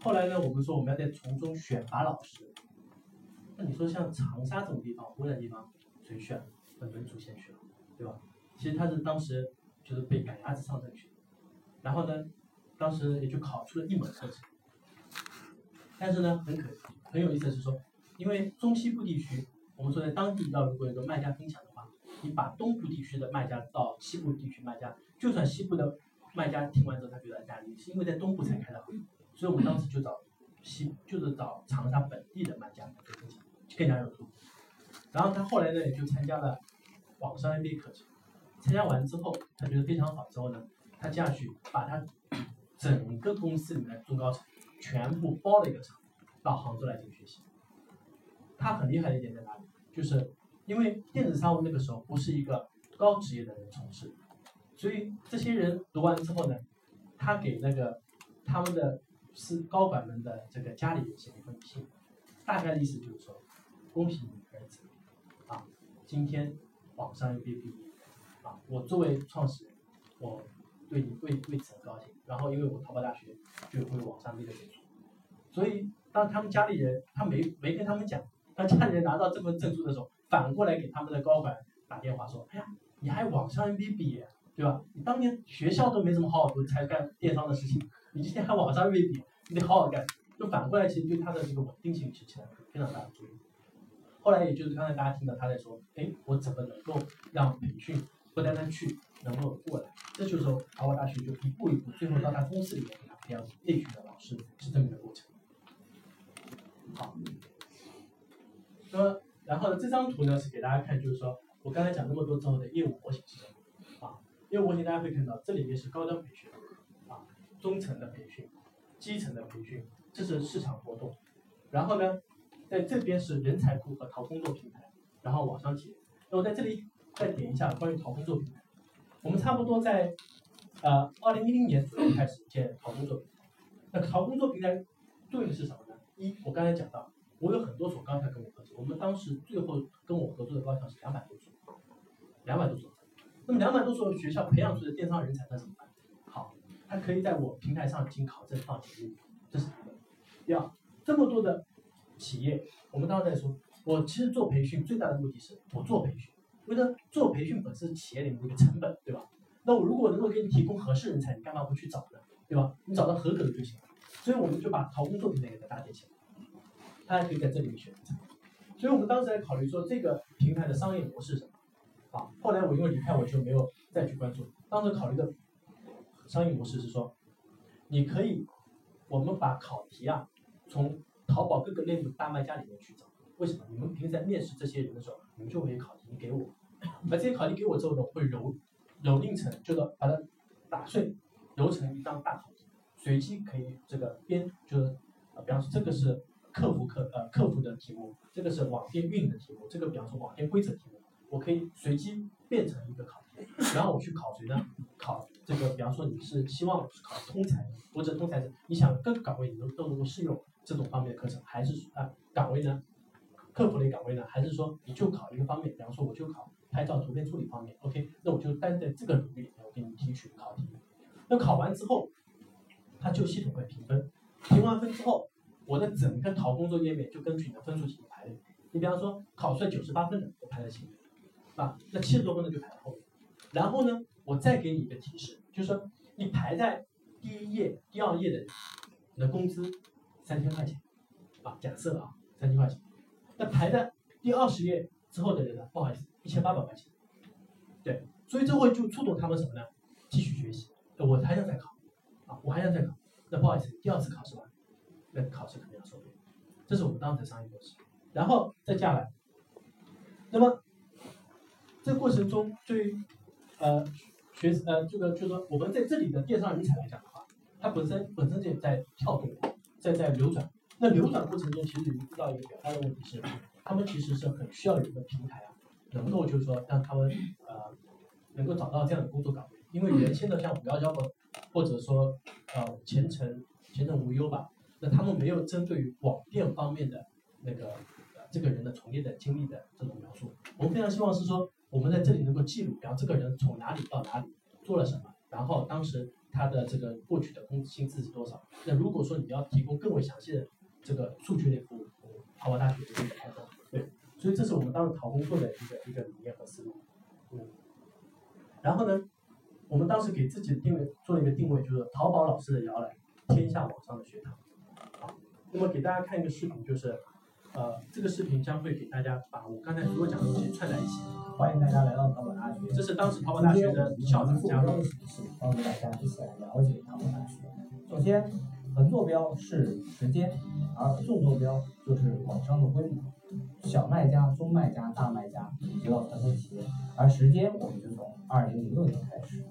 后来呢，我们说我们要在从中选拔老师，那你说像长沙这种地方，湖南地方，谁选？那门主先去了，对吧？其实他是当时就是被赶鸭子上阵去，然后呢，当时也就考出了一门课程，但是呢，很可惜，很有意思的是说，因为中西部地区，我们说在当地要如果有个卖家分享的话，你把东部地区的卖家到西部地区卖家，就算西部的卖家听完之后他觉得压力，是因为在东部才开的会，所以我们当时就找西，就是找长沙本地的卖家做分享，更加有度。然后他后来呢，也就参加了网上 MBA 课程，参加完之后，他觉得非常好之后呢，他接下去把他整个公司里面中高层全部包了一个场，到杭州来进行学习。他很厉害的一点在哪里？就是因为电子商务那个时候不是一个高职业的人从事，所以这些人读完之后呢，他给那个他们的是高管们的这个家里人写一封信，大概的意思就是说，恭喜你儿子啊。今天网上 MBA 毕业，啊，我作为创始人，我对你为为此很高兴。然后因为我淘宝大学就会网上 MBA 的证书，所以当他们家里人他没没跟他们讲，当家里人拿到这份证书的时候，反过来给他们的高管打电话说：“哎呀，你还网上 MBA 毕业，对吧？你当年学校都没怎么好好读，才干电商的事情，你今天还网上 MBA，你得好好干。”就反过来，其实对他的这个稳定性是起到非常大的作用。后来也就是刚才大家听到他在说，哎，我怎么能够让培训不单单去能够过来？这就是说，淘宝大学就一步一步，最后到他公司里面给他培养内训的老师，是这么一个过程。好，那么然后呢，这张图呢是给大家看，就是说我刚才讲那么多之后的业务模型是什么？啊，业务模型大家会看到，这里面是高端培训，啊，中层的培训，基层的培训，这是市场活动，然后呢？在这边是人才库和淘工作平台，然后网上企业那我在这里再点一下关于淘工作平台。我们差不多在呃二零一零年左右开始建淘工作平台。那淘工作平台对应的是什么呢？一，我刚才讲到，我有很多所高校跟我合作，我们当时最后跟我合作的高校是两百多所，两百多所。那么两百多所学校培养出的电商人才，那怎么办？好，它可以在我平台上进行考证放记录，这是。第二，这么多的。企业，我们刚刚在说，我其实做培训最大的目的是，我做培训，为了做培训本身企业里面的一个成本，对吧？那我如果能够给你提供合适人才，你干嘛不去找呢？对吧？你找到合格的就行了。所以我们就把淘工作平台给它搭建起来，大家可以在这里面选择。所以我们当时在考虑说，这个平台的商业模式是什么？啊，后来我因为离开，我就没有再去关注。当时考虑的商业模式是说，你可以，我们把考题啊，从淘宝各个类目大卖家里面去找，为什么？你们平时在面试这些人的时候，你们就会考题，你给我，[coughs] 把这些考题给我之后呢，我会揉揉定成，就是把它打碎，揉成一张大考题，随机可以这个编，就是啊，比方说这个是客服客呃客服的题目，这个是网店运营的题目，这个比方说网店规则题目，我可以随机变成一个考题，然后我去考谁呢？考这个，比方说你是希望考通才，或者通才是你想各个岗位你都都能够适用。这种方面的课程，还是啊岗位呢？客服类岗位呢？还是说你就考一个方面？比方说我就考拍照图片处理方面，OK？那我就单在这个领域里面，我给你提取考题。那考完之后，它就系统会评分，评完分之后，我的整个淘工作页面就根据你的分数进行排列。你比方说考出来九十八分的，我排在前面，啊，那七十多分的就排在后面。然后呢，我再给你一个提示，就是说你排在第一页、第二页的，你的工资。三千块钱，啊，假设啊，三千块钱，那排在第二十页之后的人呢？不好意思，一千八百块钱，对，所以这会就触动他们什么呢？继续学习，我还想再考，啊，我还想再考，那不好意思，第二次考试完，那考试肯定要收费，这是我们当时的商业模式，然后再下来，那么这过程中对呃学呃这个就是说我们在这里的电商人才来讲的话，它本身本身就在跳动。在在流转，那流转过程中，其实你遇到一个比较大的问题是，他们其实是很需要有一个平台啊，能够就是说让他们呃能够找到这样的工作岗位，因为原先的像五幺幺的，或者说呃前程前程无忧吧，那他们没有针对于网店方面的那个这个人的从业的经历的这种描述。我们非常希望是说，我们在这里能够记录，然后这个人从哪里到哪里做了什么，然后当时他的这个获取的工资薪资是多少。那如果说你要提供更为详细的这个数据类服务，淘宝大学的一个开放。对，所以这是我们当时淘工作的一个一个理念和思路。嗯，然后呢，我们当时给自己的定位做了一个定位，就是淘宝老师的摇篮，天下网上的学堂。好，那么给大家看一个视频，就是呃，这个视频将会给大家把我刚才所有讲的东西串在一起。欢迎大家来到淘宝大学。这是当时淘宝大学的校长加入。的形式帮助大家一起来了解淘宝大学。首先，横坐标是时间，而纵坐标就是网商的规模。小卖家、中卖家、大卖家，以及到传统企业。而时间我们就从二零零六年开始。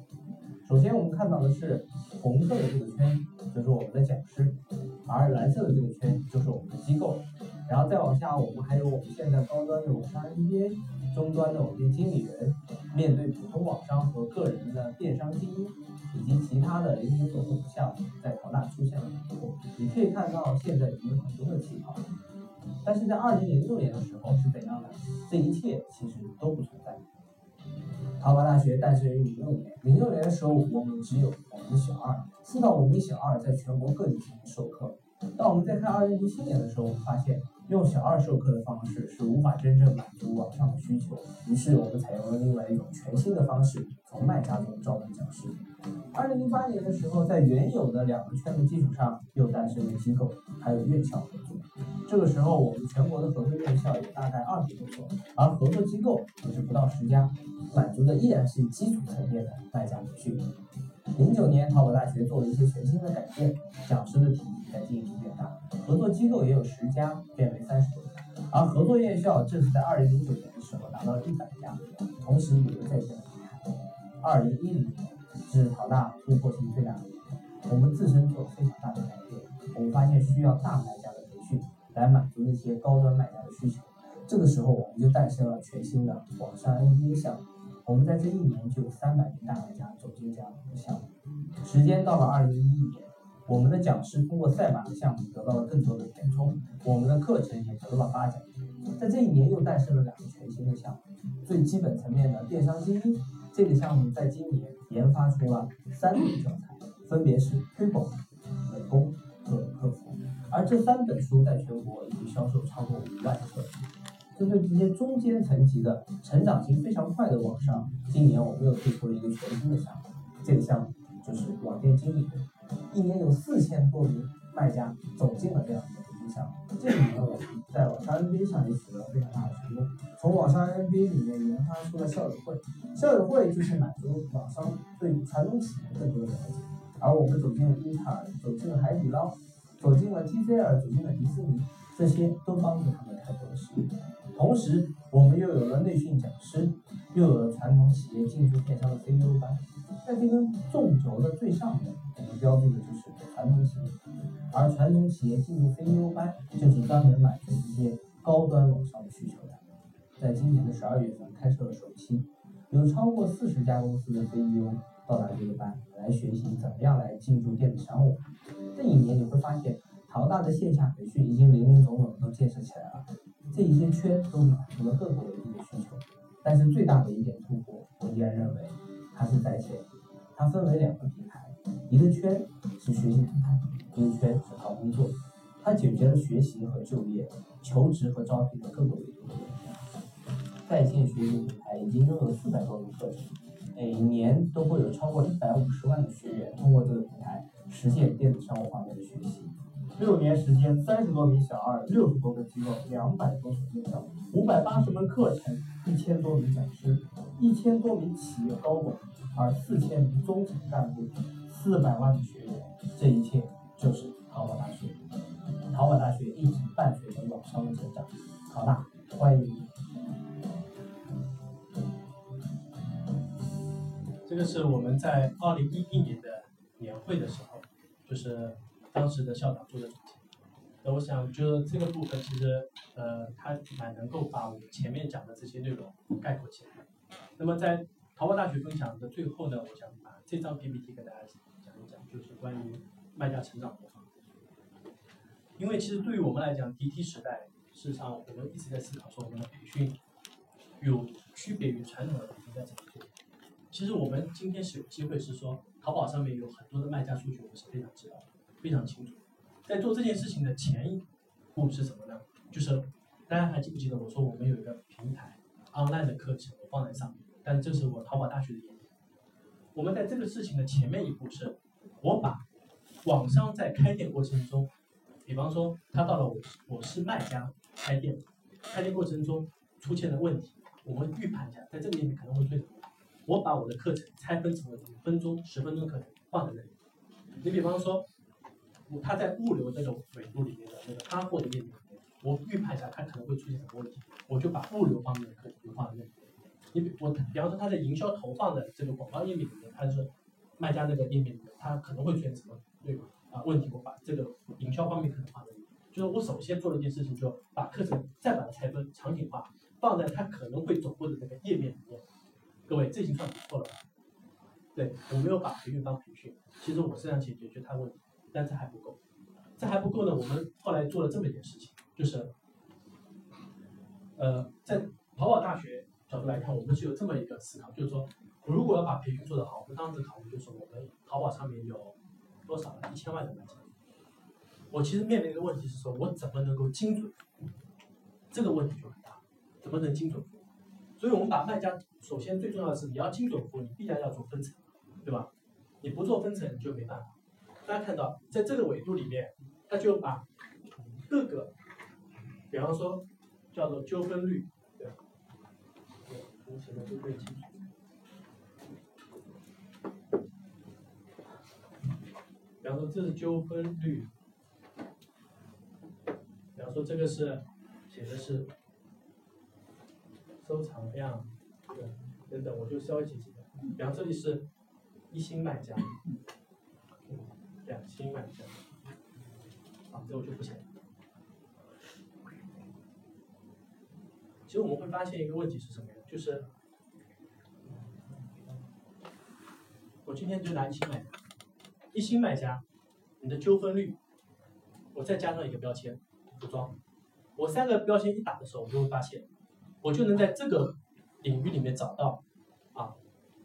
首先我们看到的是红色的这个圈，就是我们的讲师，而蓝色的这个圈就是我们的机构。然后再往下，我们还有我们现在高端的网商 MBA，中端的网店经理人，面对普通网商和个人的电商精英，以及其他的零零总总项目，在淘大出现了很多。你可以看到现在已经有很多的起跑。但是在二零零六年的时候是怎样的？这一切其实都不存在。淘宝大学诞生于零六年，零六年的时候我们只有我们的小二，四到五名小二在全国各地进行授课。当我们再看二零一七年的时候，我们发现用小二授课的方式是无法真正满足网上的需求，于是我们采用了另外一种全新的方式，从卖家中招募讲师。二零零八年的时候，在原有的两个圈的基础上，又诞生了机构，还有院校合作。这个时候，我们全国的合作院校有大概二十多所，而合作机构也是不到十家，满足的依然是基础层面的卖家培训。零九年，淘宝大学做了一些全新的改变，讲师的体系在进一步变大，合作机构也有十家变为三十多家，而合作院校正是在二零零九年的时候达到了一百家，同时有个在线平台。二零一零年是淘大突破性最大的一年，我们自身做了非常大的改变，我们发现需要大卖家的培训来满足那些高端卖家的需求，这个时候我们就诞生了全新的网上 MBA 项目。我们在这一年就有三百名大卖家走进这样的一个项目。时间到了二零一一年，我们的讲师通过赛马的项目得到了更多的填充，我们的课程也得到了发展。在这一年又诞生了两个全新的项目，最基本层面的电商精英这个项目在今年研发出了三本教材，分别是推广、美工和客服，而这三本书在全国已经销售超过五万册。针对这些中间层级的成长性非常快的网商，今年我们又推出了一个全新的项目，这个项目就是网店经理，一年有四千多名卖家走进了这样的培训项目。这一年我们在网上 NBA 上也取得了非常大的成功，从网上 NBA 里面研发出了校友会，校友会就是满足网商对传统企业更多的了解，而我们走进了英特尔，走进了海底捞，走进了 TCL，走进了迪士尼，这些都帮助他们开拓了视野。同时，我们又有了内训讲师，又有了传统企业进驻电商的 CEO 班，在这根纵轴的最上面，我们标注的就是传统企业，而传统企业进入 CEO 班，就是专门满足一些高端网商的需求的。在今年的十二月份开设了首期，有超过四十家公司的 CEO 到达这个班来学习怎么样来进驻电子商务。这一年你会发现，淘大的线下培训已经林林总总都建设起来了。这一些圈都满足了各个维度的需求，但是最大的一点突破，我依然认为它是在线。它分为两个平台，一个圈是学习平台，一个圈是找工作。它解决了学习和就业、求职和招聘的各个维度的问题。在线学习平台已经拥有四百多门课程，每年都会有超过一百五十万的学员通过这个平台实现电子商务方面的学习。六年时间，三十多名小二，六十多个机构，两百多所院校，五百八十门课程，一千多名讲师，一千多名企业高管，而四千名中层干部，四百万的学员，这一切就是淘宝大学。淘宝大学一直伴随着网商的成长。好大，欢迎你。这个是我们在二零一一年的年会的时候，就是当时的校长做的主题。那我想，就这个部分，其实呃，它蛮能够把我们前面讲的这些内容概括起来。那么在淘宝大学分享的最后呢，我想把这张 PPT 跟大家讲一讲，就是关于卖家成长模仿。因为其实对于我们来讲，DT 时代事实上我们一直在思考说我们的培训有区别于传统的培训该怎么做。其实我们今天是有机会是说，淘宝上面有很多的卖家数据，我们是非常知道的，非常清楚。在做这件事情的前一步是什么呢？就是大家还记不记得我说我们有一个平台 online 的课程，我放在上面，但这是我淘宝大学的页面。我们在这个事情的前面一步是，我把网商在开店过程中，比方说他到了我我是卖家开店，开店过程中出现的问题，我们预判一下，在这个页面可能会出现什么？我把我的课程拆分成了五分钟、十分钟课程放在那里。你比方说，他在物流这个维度里面的那个发货的页面里面，我预判一下他可能会出现什么问题，我就把物流方面的课程就放在那里。你比我比方说他在营销投放的这个广告页面里面，他是卖家那个页面里面，他可能会出现什么对吧？啊问题，我把这个营销方面可能放在里面。就是我首先做了一件事情，就把课程再把它拆分场景化，放在他可能会走过的那个页面里面。各位，这已经算不错了吧。对我没有把培训当培训，其实我是想解决他问题，但这还不够。这还不够呢，我们后来做了这么一件事情，就是，呃，在淘宝大学角度来看，我们是有这么一个思考，就是说，如果要把培训做得好，我们当时考虑就是我们淘宝上面有多少？一千万的卖家。我其实面临一个问题是说，我怎么能够精准？这个问题就很大，怎么能精准服务？所以我们把卖家，首先最重要的是你要精准服务，你必然要做分层，对吧？你不做分层你就没办法。大家看到，在这个维度里面，它就把各个，比方说叫做纠纷率，对，我写的都可以清楚。比方说这是纠纷率，比方说这个是写的是收藏量，对，等等，我就稍微解释一下。比方这里是一星卖家，两星卖家，啊，这我就不写了。其实我们会发现一个问题是什么呀？就是我今天就拿一星卖家，一星卖家，你的纠纷率，我再加上一个标签，服装，我三个标签一打的时候，我就会发现，我就能在这个领域里面找到啊，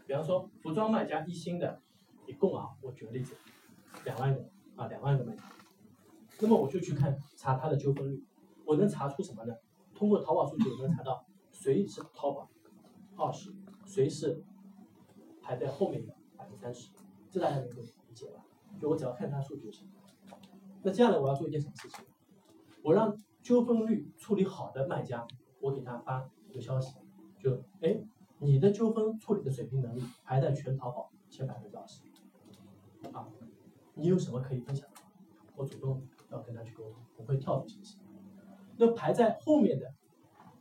比方说服装卖家一星的，一共啊，我举个例子，两万个啊，两万个卖家，那么我就去看查他的纠纷率，我能查出什么呢？通过淘宝数据，我能查到谁是淘宝二十，谁是排在后面的百分之三十，这大家能够理解吧？就我只要看它数据就行。那接下来我要做一件什么事情？我让纠纷率处理好的卖家，我给他发一个消息，就哎，你的纠纷处理的水平能力排在全淘宝前百分之二十，啊，你有什么可以分享的？我主动要跟他去沟通，我会跳出信息。那排在后面的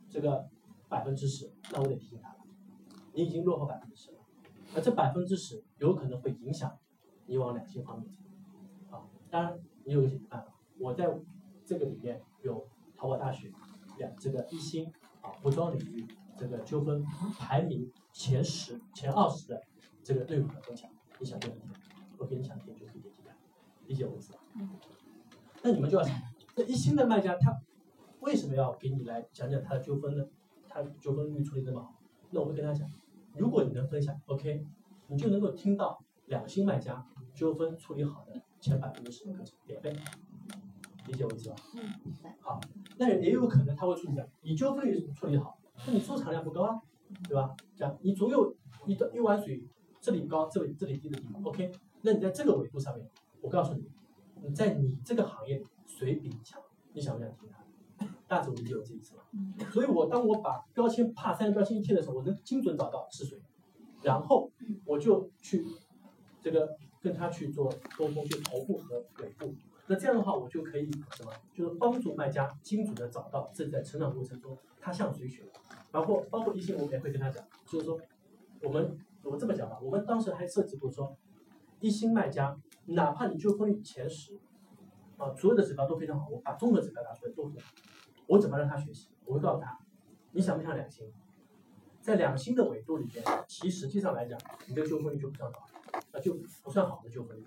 这个百分之十，那我得提醒他，你已经落后百分之十了，而这百分之十有可能会影响你往两性方面走，啊，当然你有个解决办法，我在这个里面有淘宝大学两这个一星啊服装领域这个纠纷排名前十前二十的这个队伍的分享，你想听不听？我给你想听就可以点击看，理解我意思吧？那你们就要想，这一星的卖家他为什么要给你来讲讲他的纠纷呢？他纠纷率处理这么好，那我会跟他讲，如果你能分享，OK，你就能够听到两星卖家纠纷处理好的前百分之十的课程免费，理解我意思吧？嗯，好，那也有可能他会处理讲，你纠纷率处理好，那你收藏量不高啊，对吧？这样你总有一的一碗水这里高这里这里低的地方，OK，那你在这个维度上面，我告诉你，你在你这个行业里谁比你强，你想不想听他？大致我理解我这意思吧。所以我当我把标签啪三个标签一贴的时候，我能精准找到是谁，然后我就去这个跟他去做沟通，去头部和尾部。那这样的话，我就可以什么？就是帮助卖家精准的找到自己在成长过程中他向谁学，包括包括一些我们也会跟他讲，就是说我们我这么讲吧，我们当时还设计过说，一星卖家哪怕你纠纷率前十，啊，所有的指标都非常好，我把综合指标拿出来都很好，我怎么让他学习？我会告诉他，你想不想两星？在两星的维度里面，其实际上来讲，你这个纠纷率就不算高，啊，就不算好的纠纷率，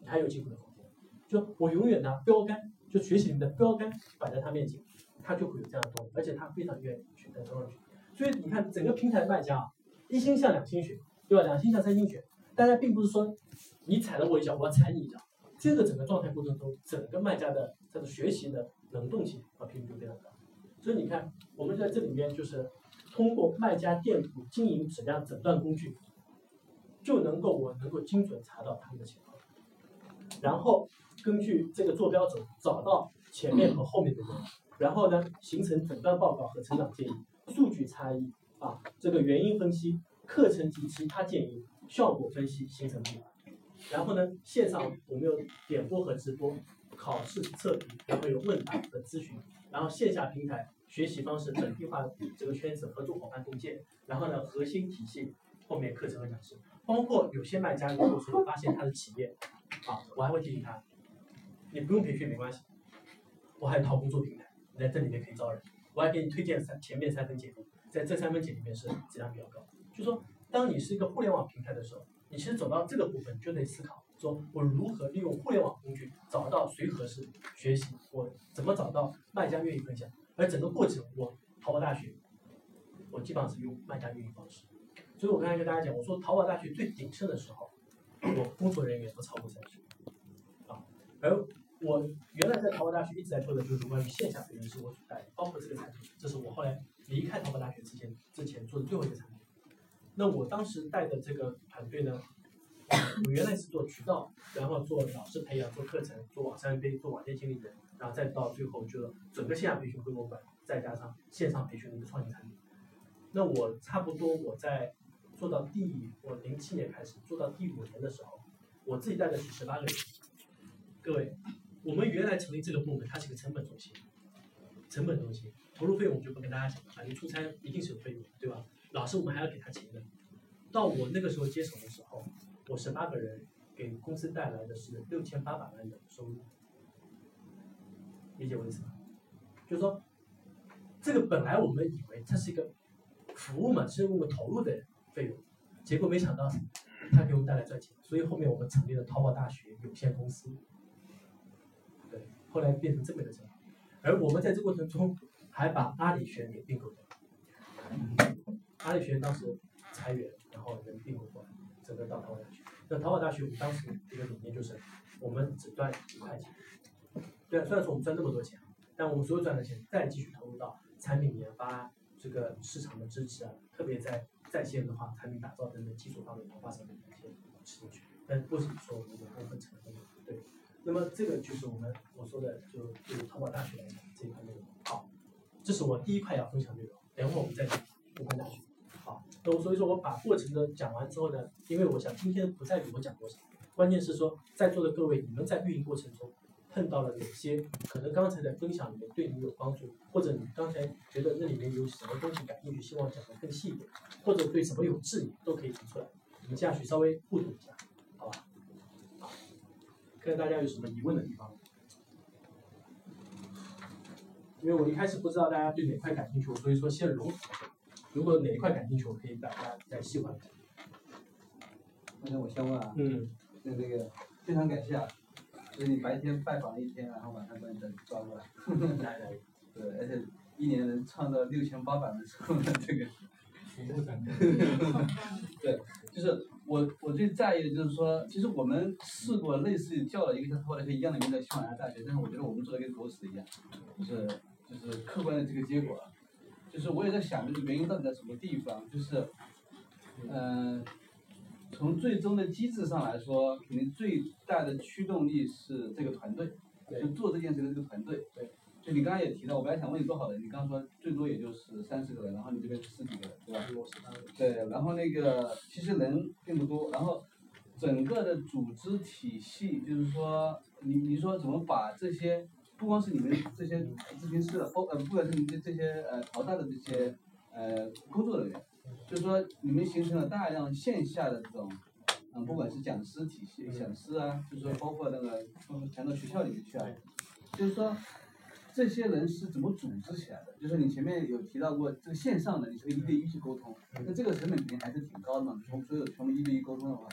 你还有进步的空间。就我永远拿标杆，就学习里面的标杆摆在他面前，他就会有这样的动力，而且他非常愿意去跟上去。所以你看整个平台卖家啊，一心向两星学，对吧？两星向三星学，大家并不是说你踩了我一脚，我要踩你一脚。这个整个状态过程中，整个卖家的这个学习的能动性和频率就非常高。所以你看，我们在这里面就是通过卖家店铺经营质量诊断工具，就能够我能够精准查到他们的情况，然后根据这个坐标轴找到前面和后面的人，然后呢形成诊断报告和成长建议，数据差异啊，这个原因分析、课程及其他建议、效果分析形成闭环。然后呢，线上我们有点播和直播，考试测评，然后有问答和咨询，然后线下平台学习方式本地化这个圈子合作伙伴共建，然后呢核心体系后面课程和讲师，包括有些卖家如果说发现他的企业，啊，我还会提醒他，你不用培训没关系，我还有套工作平台，你在这里面可以招人，我还给你推荐三前面三分解读，在这三分解里面是质量比较高，就说当你是一个互联网平台的时候。你其实走到这个部分，就得思考，说我如何利用互联网工具找到谁合适学习，我怎么找到卖家愿意分享，而整个过程，我淘宝大学，我基本上是用卖家运营方式。所以我刚才跟大家讲，我说淘宝大学最鼎盛的时候，我工作人员不超过三十，啊，而我原来在淘宝大学一直在做的就是关于线下培训，是我主带，包括这个产品，这是我后来离开淘宝大学之前之前做的最后一个产品。那我当时带的这个团队呢，我原来是做渠道，然后做老师培养、做课程、做网上 MBA、做网店经理人，然后再到最后就整个线下培训规模管，再加上线上培训的一个创新产品。那我差不多我在做到第我零七年开始做到第五年的时候，我自己带的是十八个人。各位，我们原来成立这个部门，它是个成本中心，成本中心，投入费用我就不跟大家讲了，你出差一定是有费用，对吧？老师，我们还要给他钱的。到我那个时候接手的时候，我十八个人给公司带来的是六千八百万的收入，理解我意思吗？就是说，这个本来我们以为它是一个服务嘛，是我们投入的费用，结果没想到它给我们带来赚钱，所以后面我们成立了淘宝大学有限公司，对，后来变成这么一个情况。而我们在这过程中还把阿里学院给并购掉。阿里学院当时裁员，然后人并购过来，整个到淘宝大学。那淘宝大学我们当时一个理念就是，我们只赚一块钱。对啊，虽然说我们赚那么多钱，但我们所有赚的钱再继续投入到产品研发、这个市场的支持啊，特别在在线的话，产品打造等等技术方面研发上面的一些吃进去。但不是说我们有部分成功对。那么这个就是我们我说的，就对于淘宝大学来讲这一块内容。好，这是我第一块要分享内容。等会儿我们再分享下去。那都所以说我把过程的讲完之后呢，因为我想今天不在于我讲多少，关键是说在座的各位，你们在运营过程中碰到了哪些可能刚才的分享里面对你有帮助，或者你刚才觉得那里面有什么东西感兴趣，希望讲的更细一点，或者对什么有质疑，都可以提出来，我们这样去稍微互动一下，好吧？好，看大家有什么疑问的地方，因为我一开始不知道大家对哪块感兴趣，所以说先融合。如果哪一块感兴趣，我可以大家再细化一下。那我先问啊，嗯，那这个非常感谢啊，就是你白天拜访了一天，然后晚上把你再抓过来，来来，对，而且一年能创造六千八百万收入，这个，[laughs] 对，就是我我最在意的就是说，其实我们试过类似叫了一个像后来一样的名字，喜马拉雅大学，但是我觉得我们做的跟狗屎一样，就是就是客观的这个结果。就是我也在想，这个原因到底在什么地方？就是，嗯，从最终的机制上来说，肯定最大的驱动力是这个团队，就做这件事的这个团队。对。就你刚刚也提到，我本来想问你多少人，你刚刚说最多也就是三十个人，然后你这边十几个人，对吧？对，然后那个其实人并不多，然后整个的组织体系，就是说，你你说怎么把这些？不光是你们这些咨询师，包呃，不管是你们这些呃淘大的这些呃工作人员，就是说你们形成了大量线下的这种，嗯，不管是讲师体系、讲师啊，就是说包括那个传到学校里面去啊，就是说这些人是怎么组织起来的？就是你前面有提到过这个线上的，你是一对一去沟通，那这个成本肯定还是挺高的嘛。从所有全部一对一沟通的话，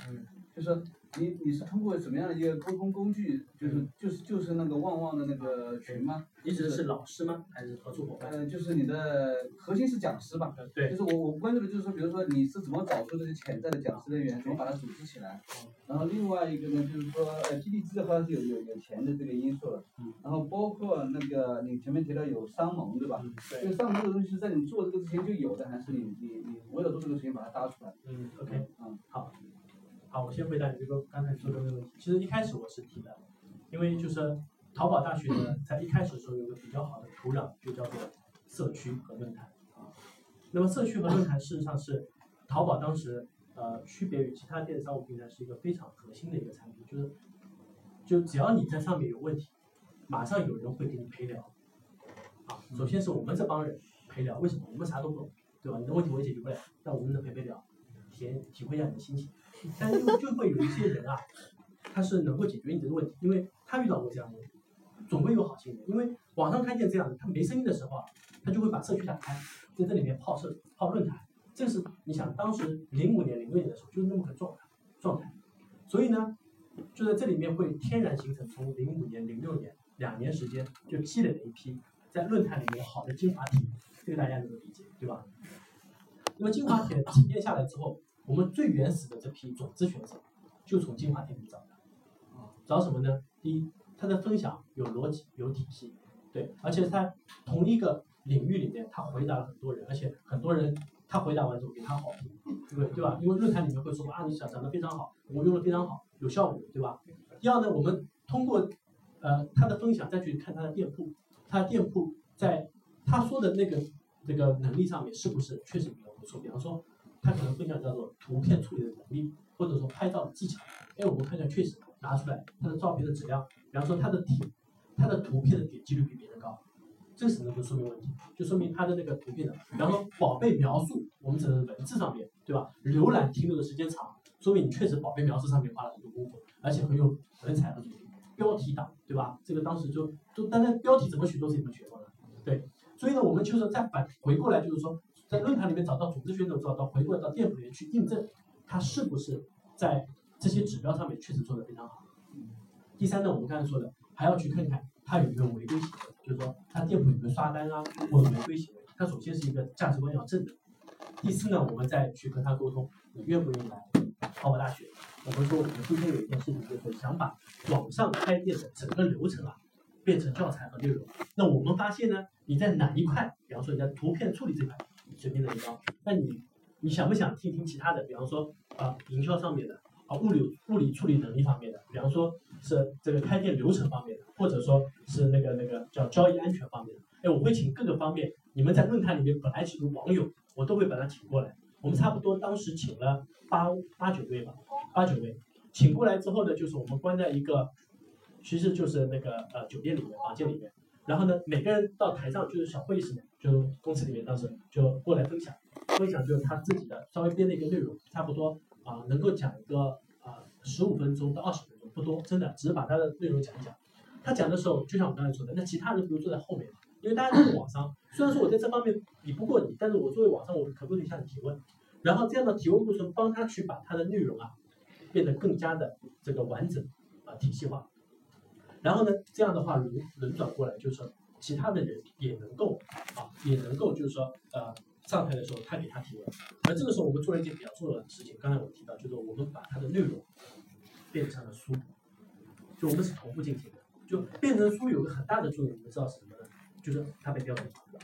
就是说你你是通过什么样的一个沟通工具？就是就是就是那个旺旺的那个群吗？你指的是老师吗？还是合作伙伴？呃，就是你的核心是讲师吧？呃对就，是我我关注的就是说，比如说你是怎么找出这些潜在的讲师人员，怎么把它组织起来。然后另外一个呢，就是说，呃，PDG 的话是有有有钱的这个因素了。嗯。然后包括那个你前面提到有商盟，对吧？嗯这对，个商盟这个东西是在你做这个之前就有的，还是你你你为了做这个事情把它搭出来？嗯，OK，嗯好，好，我先回答你这个刚才说的那个问题。其实一开始我是提的，因为就是淘宝大学呢，在一开始的时候有个比较好的土壤，就叫做社区和论坛啊。那么社区和论坛事实上是淘宝当时呃区别于其他电子商务平台是一个非常核心的一个产品，就是就只要你在上面有问题，马上有人会给你陪聊。啊，首先是我们这帮人陪聊，为什么？我们啥都不懂，对吧？你的问题我也解决不了，那我们能陪陪聊，体验体会一下你的心情。但就就会有一些人啊，他是能够解决你这个问题，因为他遇到过这样的问题，总归有好心人。因为网上看见这样的，他没声音的时候啊，他就会把社区打开，在这里面泡社泡论坛。这是你想当时零五年、零六年的时候就是那么个状态状态，所以呢，就在这里面会天然形成从零五年、零六年两年时间就积累了一批在论坛里面好的精华帖，这个大家能够理解对吧？那么精华帖沉淀下来之后，我们最原始的这批种子选手就从精华帖里找的。啊，找什么呢？第一，他的分享有逻辑、有体系，对，而且在同一个领域里面，他回答了很多人，而且很多人他回答完之后给他好评，对不对？对吧？因为论坛里面会说啊，你讲讲的非常好，我用的非常好，有效果，对吧？第二呢，我们通过呃他的分享再去看他的店铺，他的店铺在他说的那个这个能力上面是不是确实比较不错？比方说，他可能分享叫做图片处理的能力，或者说拍照的技巧。哎，我们看看确实拿出来他的照片的质量，比方说他的体，他的图片的点击率比别人高，这是能够说明问题，就说明他的那个图片的，比方说宝贝描述，我们只能文字上面对吧？浏览停留的时间长，说明你确实宝贝描述上面花了很多功夫，而且很有文采和水平。标题党对吧？这个当时就就单单标题怎么选都是一门学问了，对。所以呢，我们就是再反回过来，就是说，在论坛里面找到组织选手，找到回过到店铺里面去印证，他是不是在这些指标上面确实做得非常好。第三呢，我们刚才说的，还要去看看他有没有违规行为，就是说他店铺有没有刷单啊，或者违规行为。他首先是一个价值观要正的。第四呢，我们再去跟他沟通，你愿不愿意来淘宝大学？我们说我们今天有一件事情，就是想把网上开店的整个流程啊，变成教材和内容。那我们发现呢，你在哪一块，比方说你在图片处理这块，水平能力高，那你你想不想听听其他的？比方说啊，营销上面的啊，物理物理处理能力方面的，比方说是这个开店流程方面的，或者说是那个那个叫交易安全方面的。哎，我会请各个方面，你们在论坛里面本来几个网友，我都会把他请过来。我们差不多当时请了八八九位吧，八九位，请过来之后呢，就是我们关在一个，其实就是那个呃酒店里面房间里面，然后呢，每个人到台上就是小会议室，就公司里面当时就过来分享，分享就是他自己的稍微编的一个内容，差不多啊、能够讲一个啊十五分钟到二十分钟，不多，真的只是把他的内容讲一讲。他讲的时候，就像我刚才说的，那其他人不如坐在后面嘛，因为大家都是网商，虽然说我在这方面比不过你，但是我作为网商，我可不可以向你提问？然后这样的提问过程帮他去把他的内容啊变得更加的这个完整啊体系化。然后呢，这样的话轮轮转过来，就是说其他的人也能够啊也能够就是说呃上台的时候他给他提问，而这个时候我们做了一件比较重要的事情，刚才我提到就是我们把他的内容变成了书，就我们是同步进行的，就变成书有个很大的作用，你们知道是什么呢？就是它被标准化了。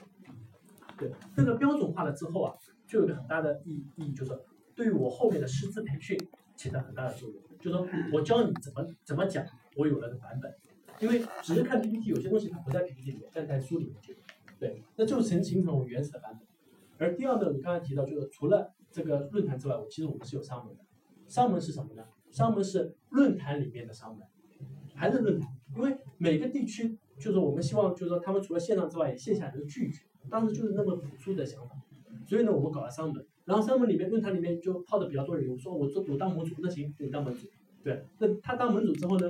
对，这个标准化了之后啊，就有个很大的意意义，就是对于我后面的师资培训起到很大的作用。就是说我教你怎么怎么讲，我有了个版本。因为只是看 PPT，有些东西它不在 PPT 里面，但在书里面。对，那就形形成我原始的版本。而第二个，你刚才提到，就是除了这个论坛之外，我其实我们是有商门的。商门是什么呢？商门是论坛里面的商门，还是论坛？因为每个地区，就是我们希望，就是说他们除了线上之外，也线下能聚一聚。当时就是那么朴素的想法，所以呢，我们搞了商门，然后商门里面论坛里面就泡的比较多人，我说我做我当盟主，那行，你当盟主，对，那他当盟主之后呢，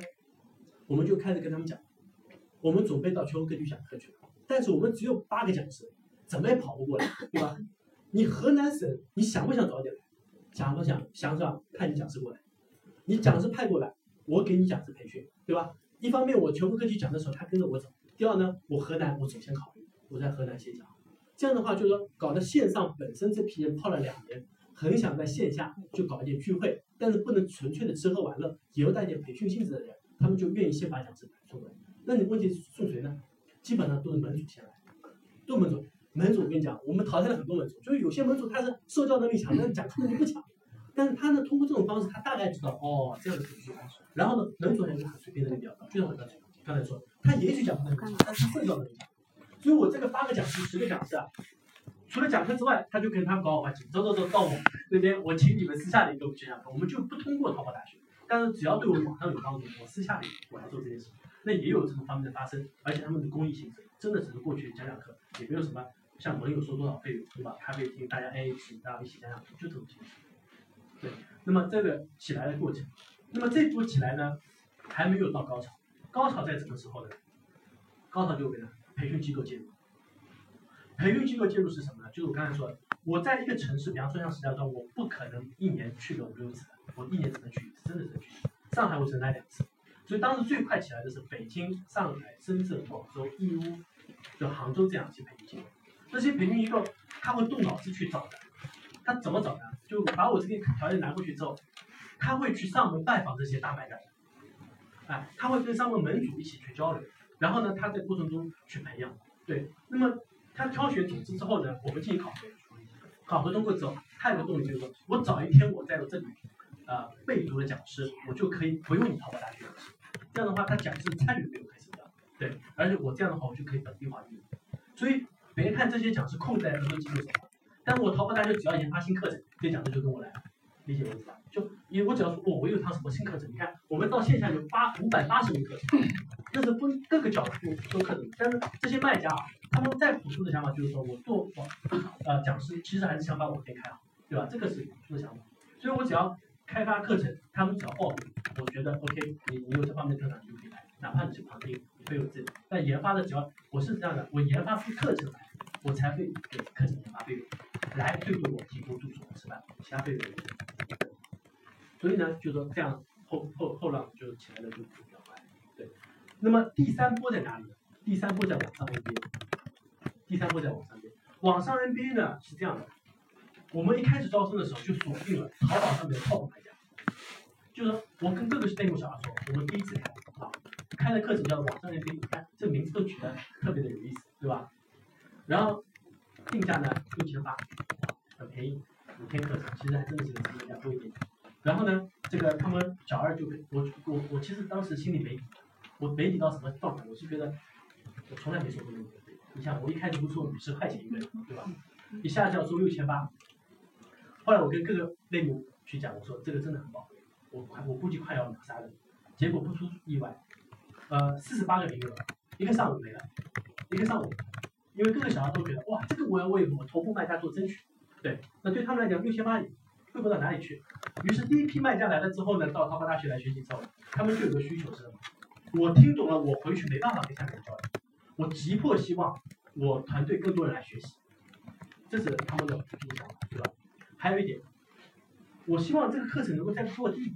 我们就开始跟他们讲，我们准备到全国各地讲课去了，但是我们只有八个讲师，怎么也跑不过来，对吧？你河南省，你想不想早点来？想不想？想是吧？派你讲师过来。你讲师派过来，我给你讲师培训，对吧？一方面我全国各地讲的时候，他跟着我走；第二呢，我河南我首先考虑，我在河南先讲。这样的话，就是说搞得线上本身这批人泡了两年，很想在线下就搞一点聚会，但是不能纯粹的吃喝玩乐，也要带点培训性质的人，他们就愿意先把讲师送过来。那你问题送谁呢？基本上都是门主先来，都门主。门主我跟你讲，我们淘汰了很多门主，就是有些门主他是受教能力强，[laughs] 但是讲课能力不强。但是他呢，通过这种方式，他大概知道哦这样的培训，然后呢，门主还有一个水平能力比较高，就像我刚才刚才说，他也许讲课能力强，但是他受教能力强。所以我这个八个讲师、十个讲师啊，除了讲课之外，他就跟他们搞好关系，走走走到我那边，我请你们私下里给我去讲课，我们就不通过淘宝大学，但是只要对我网上有帮助，我私下里我来做这件事。那也有这种方面的发生，而且他们的公益性质真的只是过去讲讲课，也没有什么像没有收多少费用，对吧？咖啡厅大家 A A 制，大家一起讲讲，就这种形式。对，那么这个起来的过程，那么这波起来呢，还没有到高潮，高潮在什么时候呢？高潮就为了培训机构介入。培训机构介入是什么呢？就是我刚才说的，我在一个城市，比方说像石家庄，我不可能一年去个五六次，我一年只能去一次，真的能去。上海我只能来两次，所以当时最快起来的是北京、上海、深圳、广州、义乌，就杭州这样一些培训机构。这些培训机构他会动脑子去找的，他怎么找呢？就把我这个条件拿过去之后，他会去上门拜访这些大卖家，哎，他会跟上门门主一起去交流。然后呢，他在过程中去培养，对，那么他挑选组织之后呢，我们进行考核，考核通过之后，他有个动力就是说，我早一天我在这里，呃，备读的讲师，我就可以不用你淘宝大学讲师，这样的话，他讲师参与没有开始的，对，而且我这样的话，我就可以本地化运营，所以别看这些讲师控制在很多机构上，但是我淘宝大学只要研发新课程，这些讲师就跟我来了，理解我意思吧？就因为我只要说，哦，我有堂什么新课程，你看我们到线下有八五百八十门课程。这是分各个角度做课程，但是这些卖家啊，他们再朴素的想法就是说我做网呃讲师，其实还是想把网店开好，对吧？这个是朴素的想法。所以我只要开发课程，他们只要报名，我觉得 OK，你你有这方面特长你就可以来，哪怕你是旁听，你会有这。但研发的只要我是这样的，我研发出课程来，我才会给课程研发费用，来最多我提供住宿吃饭，其他费用。所以呢，就说这样后后后浪就起来的就比较快。对那么第三波在哪里？第三波在网上 NBA。第三波在网上 NBA。网上 NBA 呢是这样的，我们一开始招生的时候就锁定了淘宝上面的 top 卖家，就是我跟各个内部小孩说，我们第一次开啊，开的课程叫网上 NBA，你看这名字都取得特别的有意思，对吧？然后定价呢六千八，很便宜，五天课程，其实还真的是比人家多一点。然后呢，这个他们小二就我我我其实当时心里没底。我没底到什么状态，我是觉得我从来没收过那么多费。你像我一开始不收五十块钱一个人，对吧？一下就要收六千八。后来我跟各个内部去讲，我说这个真的很宝贵，我快我估计快要秒杀了。结果不出意外，呃，四十八个名额，一个上午没了，一个上午，因为各个小孩都觉得哇，这个我要为我头部卖家做争取。对，那对他们来讲六千八贵不到哪里去。于是第一批卖家来了之后呢，到淘宝大学来学习之后，他们就有个需求是什么？我听懂了，我回去没办法跟下面人交流，我急迫希望我团队更多人来学习，这是他们的想法，对吧？还有一点，我希望这个课程能够再落地，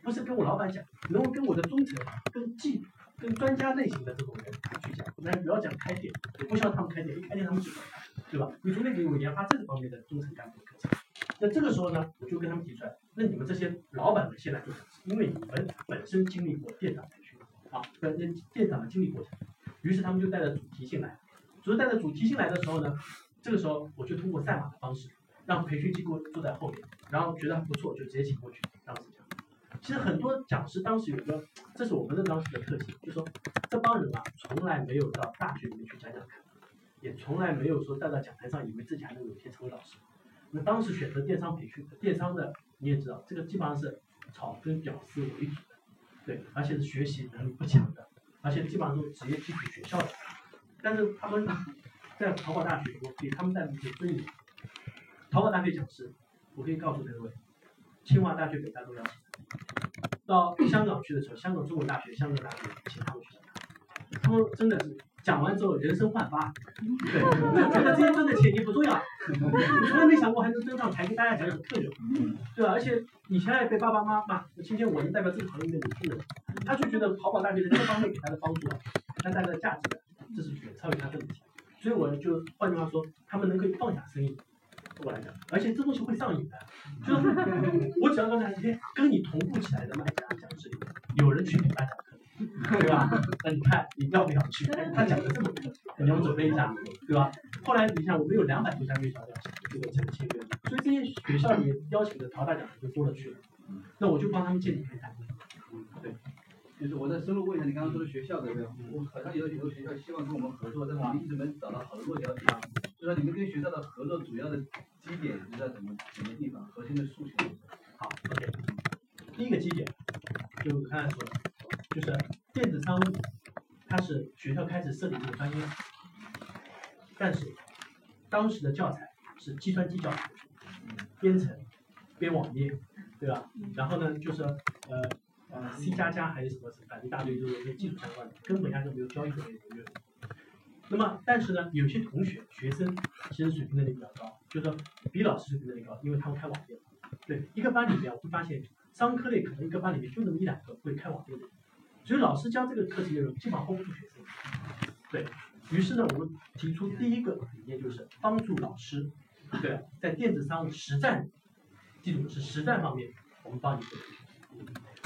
不是跟我老板讲，能够跟我的中层、跟技、跟专家类型的这种人去讲，那不要讲开店，我不希望他们开店，一开店他们就对吧？你总得给我研发这个方面的中层干部课程。那这个时候呢，我就跟他们提出来，那你们这些老板们先来做讲师，因为你们本身经历过店长培训。啊，跟跟店长的经历过程，于是他们就带着主题性来，所以带着主题性来的时候呢，这个时候我就通过赛马的方式，让培训机构坐在后面，然后觉得还不错，就直接请过去当时讲。其实很多讲师当时有个，这是我们的当时的特性，就说这帮人啊，从来没有到大学里面去讲讲课，也从来没有说站在讲台上以为自己还能有一天成为老师。那当时选择电商培训，电商的你也知道，这个基本上是草根屌丝为主。对，而且是学习能力不强的，而且基本上都是职业技术学校的，但是他们在淘宝大学，我给他们带来一些尊严。淘宝大学讲师，我可以告诉各位，清华大学、北大都要请。到香港去的时候，香港中文大学、香港大学请他们去讲，他们真的是讲完之后人生焕发，对，觉得这些赚的钱已经不重要，你从来没想过还能登上台给大家讲讲课程，对吧？而且以前还被爸爸妈妈，今天我能代表这个行业里面女性人，他就觉得淘宝大学的各方面给他的帮助啊，他带来的价值，这是远超于他挣的钱，所以我就换句话说，他们能可以放下生意。过来讲，而且这东西会上瘾的，就是我只要告诉他，今天跟你同步起来的卖家讲师，有人去给他讲课，对吧？那你看你要不要去？他讲的这么多，你要准备一下，对吧？后来你想，我们有两百多家院校邀请这个这个签约，所以这些学校里邀请的淘大讲师就多了去了，那我就帮他们建立平台。对，就是我再深入问一下，你刚刚说的学校对不对？我好像有很多学校希望跟我们合作，但是我们一直没找到好的落脚点。就说你们跟学校的合作主要的基点是在什么什么地方？核心的诉求？好，OK。第一个基点，就刚才说的，就是电子商务，它是学校开始设立这个专业，但是当时的教材是计算机教材，编程、编网页，对吧？然后呢，就是呃呃 C 加加还是什么，反正一大堆都是跟技术相关的，根本压根没有教一个内容。那么，但是呢，有些同学、学生其实水平能力比较高，就是说比老师水平能力高，因为他们开网店。对，一个班里面我会发现，商科类可能一个班里面就那么一两个会开网店的，所以老师教这个课程内容基本上 hold 不住学生。对于是呢，我们提出第一个理念就是帮助老师，对，在电子商务实战，记住是实战方面，我们帮你做。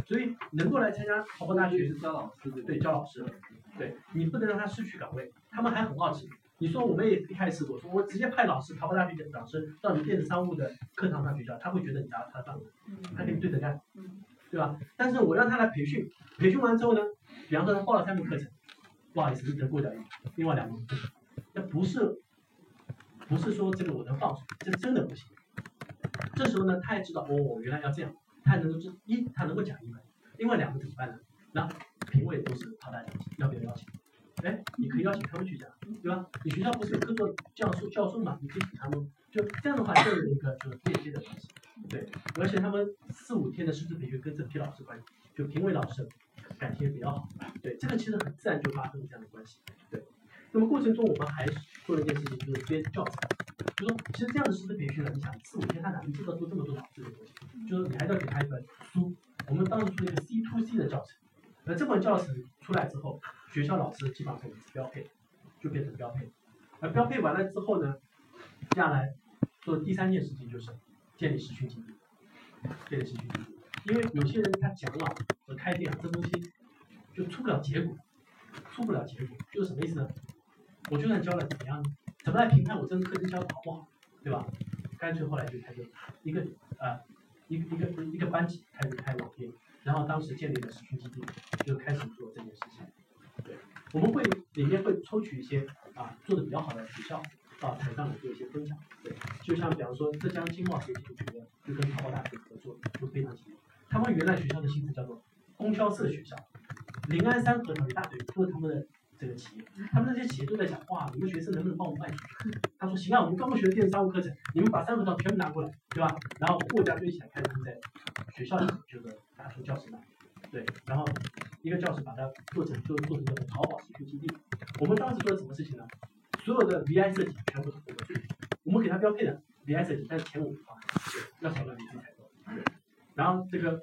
所以能够来参加淘宝大学是教老师，对，教老师，对你不能让他失去岗位，他们还很好奇。你说我们也一开始我说我直接派老师，淘宝大学的老师到你电子商务的课堂上去教，他会觉得你拿了他的饭碗，他跟你对着干，对吧？但是我让他来培训，培训完之后呢，比方说他报了三门课程，不好意思，你只能过掉一门，另外两门那不是不是说这个我能放水，这真的不行。这时候呢，他也知道哦，原来要这样，他能够这一他能够讲一门，另外两个怎么办呢？那评委都是淘大讲师，要不要邀请？哎，你可以邀请他们去讲，对吧？你学校不是有各个教授教授嘛？你可以请他们，就这样的话就有一个就是链接的关系，对。而且他们四五天的师资培训跟这批老师关系，就评委老师感情也比较好，对，这个其实很自然就发生了这样的关系，对。那么过程中我们还做了一件事情，就是编教材，就说其实这样的师资培训呢，你想四五天他哪能知道做这么多老师的东西？就是你还要给他一本书，我们当时出了一个 C to C 的教程，那这本教程出来之后。学校老师基本上是标配，就变成标配。而标配完了之后呢，接下来做的第三件事情就是建立实训基地，建立实训基地。因为有些人他讲了和开店，这东西就出不了结果，出不了结果，就是什么意思呢？我就算教了怎么样，怎么来评判我这个课程教的好不好，对吧？干脆后来就开始一个呃一个一个一个班级开始开网页，然后当时建立了实训基地，就开始做这件事情。对我们会里面会抽取一些啊做的比较好的学校到台上来做一些分享，对，就像比方说浙江经贸学习学院就跟淘宝大学合作就非常紧，他们原来学校的性质叫做供销社学校，临安三核桃一大堆都是他们的这个企业，他们那些企业都在想哇你们学生能不能帮我卖出去？他说行啊，我们刚刚学的电子商务课程，你们把三核桃全部拿过来，对吧？然后货架堆起来，开始在学校里就是拿出教室来，对，然后。一个教室把它做成，就做成叫做淘宝实训基地。我们当时做的什么事情呢？所有的 VI 设计全部是我们去，我们给他标配的 VI 设计，但是钱我们花，要少量你自己采购。然后这个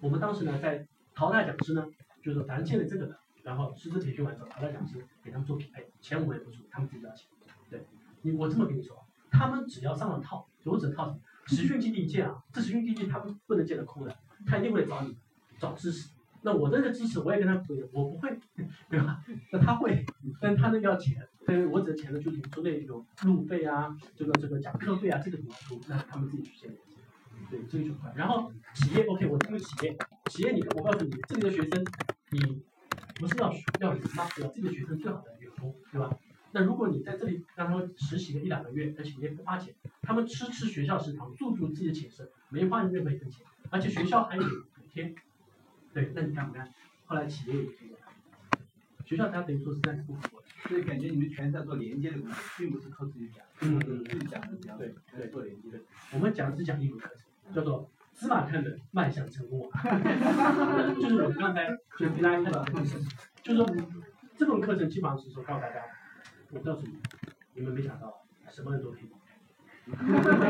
我们当时呢，在淘汰讲师呢，就是咱建了这个的，然后师资培训完之后，淘汰讲师给他们做匹配，钱我也不出，他们自己交钱。对你，我这么跟你说，他们只要上了套，我只套什么？实训基地建啊，这实训基地他们不能建的空的，他一定会找你找知识。那我这个知识我也跟他说，我不会，[laughs] 对吧？那他会，但他那个要钱，所以我只能钱的就是说那种路费啊，这个这个讲课费啊，这个怎么出？那他们自己去建，对，这个就快。然后企业，OK，我这个企业，企业你，我告诉你，这里的学生，你不是要要人吗？对吧？这个学生最好的员工，对吧？那如果你在这里让他们实习个一两个月，而且你也不花钱，他们吃吃学校食堂，住住自己的寝室，没花你任何一分钱，而且学校还有补贴。对，那你看不看？后来企业也这样，学校它等于说是在是不服，所以感觉你们全在做连接的工作，并不是靠自己讲，嗯，自己讲的比较对，对，做连接的。我们讲的是讲一门课程，叫做司马看的迈向成功，[laughs] 就是我们刚才 [laughs] 就给大家看到的，就是说这种课程基本上是说告诉大家，我告诉你，你们没想到，什么人都可以，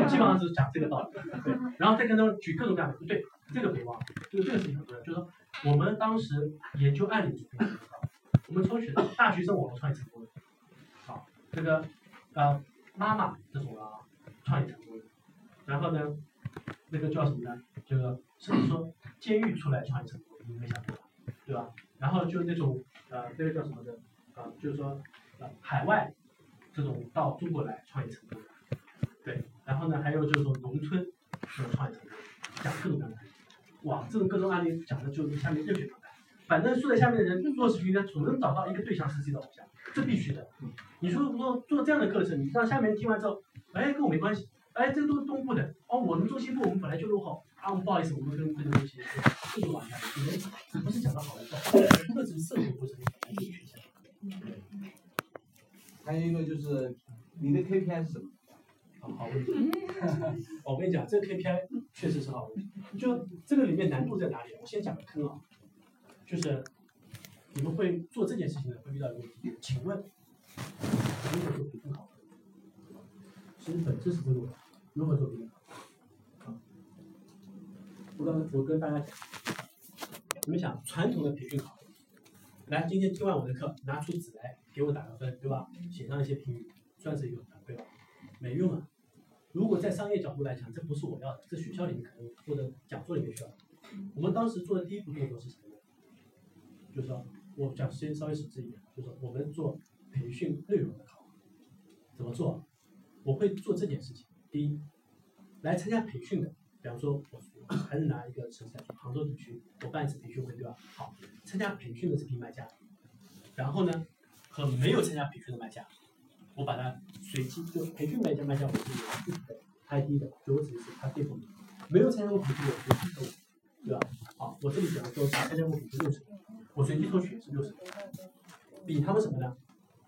基本上是讲这个道理。对，然后再跟他们举各种各样的，不对，这个别忘了，这个这个事情很重要，就是说我们当时研究案例组非常重要，我们抽取的大学生网络创业成功的，好，这个呃妈妈这种啊创业成功的，然后呢，那个叫什么呢？就是甚至说监狱出来创业成功，你没想过吧？对吧？然后就那种呃那个叫什么的啊、就是说呃海外这种到中国来创业成功，对，然后呢还有就是说农村这种创业成功，讲各种各样的，哇，这种各种案例讲的就是下面热血澎湃。反正坐在下面的人落实训练，总能找到一个对象是自己的偶像，这必须的。你说如果做这样的课程，你让下面听完之后，哎，跟我没关系，哎，这个都是东部的，哦，我们中西部我们本来就落后，啊，不好意思，我们跟这个东西这就往下，你们不是讲的好的不好，特指社会不是本来就缺陷。还有一个就是你的 KPI 是什么？好好问题。[laughs] 我跟你讲，这个 KPI 确实是好问题。就这个里面难度在哪里？我先讲个坑啊，就是你们会做这件事情的，会遇到一个问题。请问，如何做培训考核？其实本质是这个问题，如何做培训考核？啊，我刚我跟大家讲，你们想传统的培训考，来，今天听完我的课，拿出纸来给我打个分，对吧？写上一些评语，算是有的，对吧？没用啊。如果在商业角度来讲，这不是我要的，这学校里面可能或者讲座里面需要。我们当时做的第一步动作是什么呢？就是说，我讲先稍微实质一点，就是说我们做培训内容的考核，怎么做？我会做这件事情。第一，来参加培训的，比方说我还是拿一个城市来说，杭州地区，我办一次培训会，对吧？好，参加培训的这批卖家，然后呢，和没有参加培训的卖家，我把它随机就培训卖家卖家我是有具体的 ID 的，就我只是他对付你，没有参加过培训的我随机抽，对吧？好，我这里讲的说是参加过培训六十个，我随机抽取是六十个，比他们什么呢？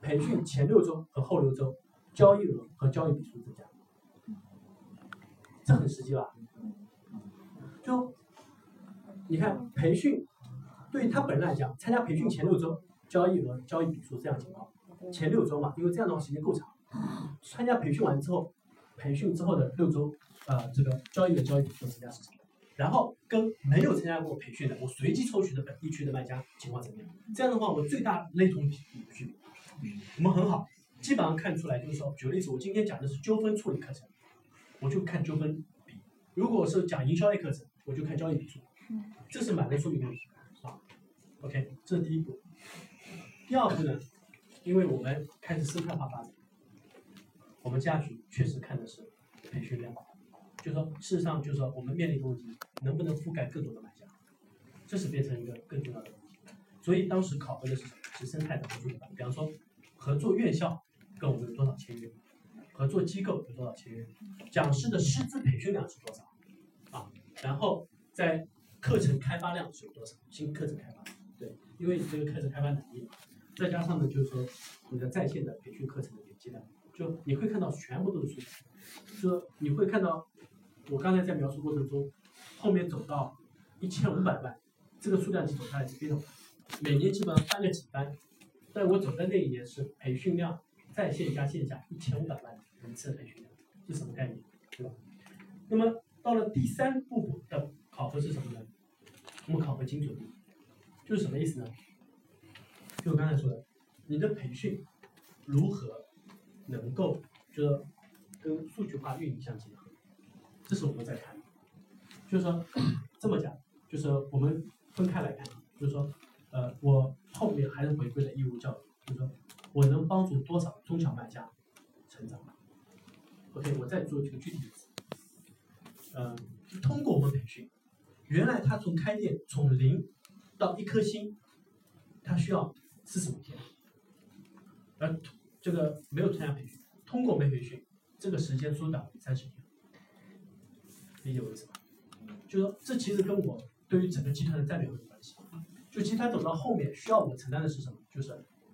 培训前六周和后六周交易额和交易笔数增加，这很实际吧？就你看培训，对于他本人来讲，参加培训前六周交易额、交易笔数这样情况，前六周嘛，因为这样的话时间够长。参加培训完之后，培训之后的六周，呃，这个交易的交易笔数增加是什么？然后跟没有参加过培训的，我随机抽取的本地区的卖家情况怎么样？这样的话，我最大类同比距，我们很好，基本上看出来就是说，举个例子，我今天讲的是纠纷处理课程，我就看纠纷比；如果是讲营销类课程，我就看交易笔数，这是买卖说明问题啊。OK，这是第一步。第二步呢，因为我们开始生态化发展。我们家局确实看的是培训量，就是说，事实上就是说，我们面临一个问题，能不能覆盖更多的买家，这是变成一个更重要的问题。所以当时考核的是什么？是生态的合作伙伴，比方说合作院校跟我们有多少签约，合作机构有多少签约，讲师的师资培训量是多少啊？然后在课程开发量是有多少？新课程开发，对，因为你这个课程开发能力嘛，再加上呢，就是说你的在线的培训课程的累积量。就你会看到全部都是数据，就你会看到我刚才在描述过程中，后面走到一千五百万，这个数量级走下来是非常，每年基本上翻了几番。但我走的那一年是培训量在线加线下一千五百万人次的培训量，是什么概念？对吧？那么到了第三步的考核是什么呢？我们考核精准度，就是什么意思呢？就我刚才说的，你的培训如何？能够就是跟数据化运营相结合，这是我们在看。就是说这么讲，就是我们分开来看，就是说，呃，我后面还是回归了义务教育，就是说我能帮助多少中小卖家成长。OK，我再做几个具体例子。呃，通过我们培训，原来他从开店从零到一颗星，他需要四十五天，而这个没有参加培训，通过没培训，这个时间缩短三十天，理解我意思吧？就说这其实跟我对于整个集团的战略有关系。就集团走到后面需要我承担的是什么？就是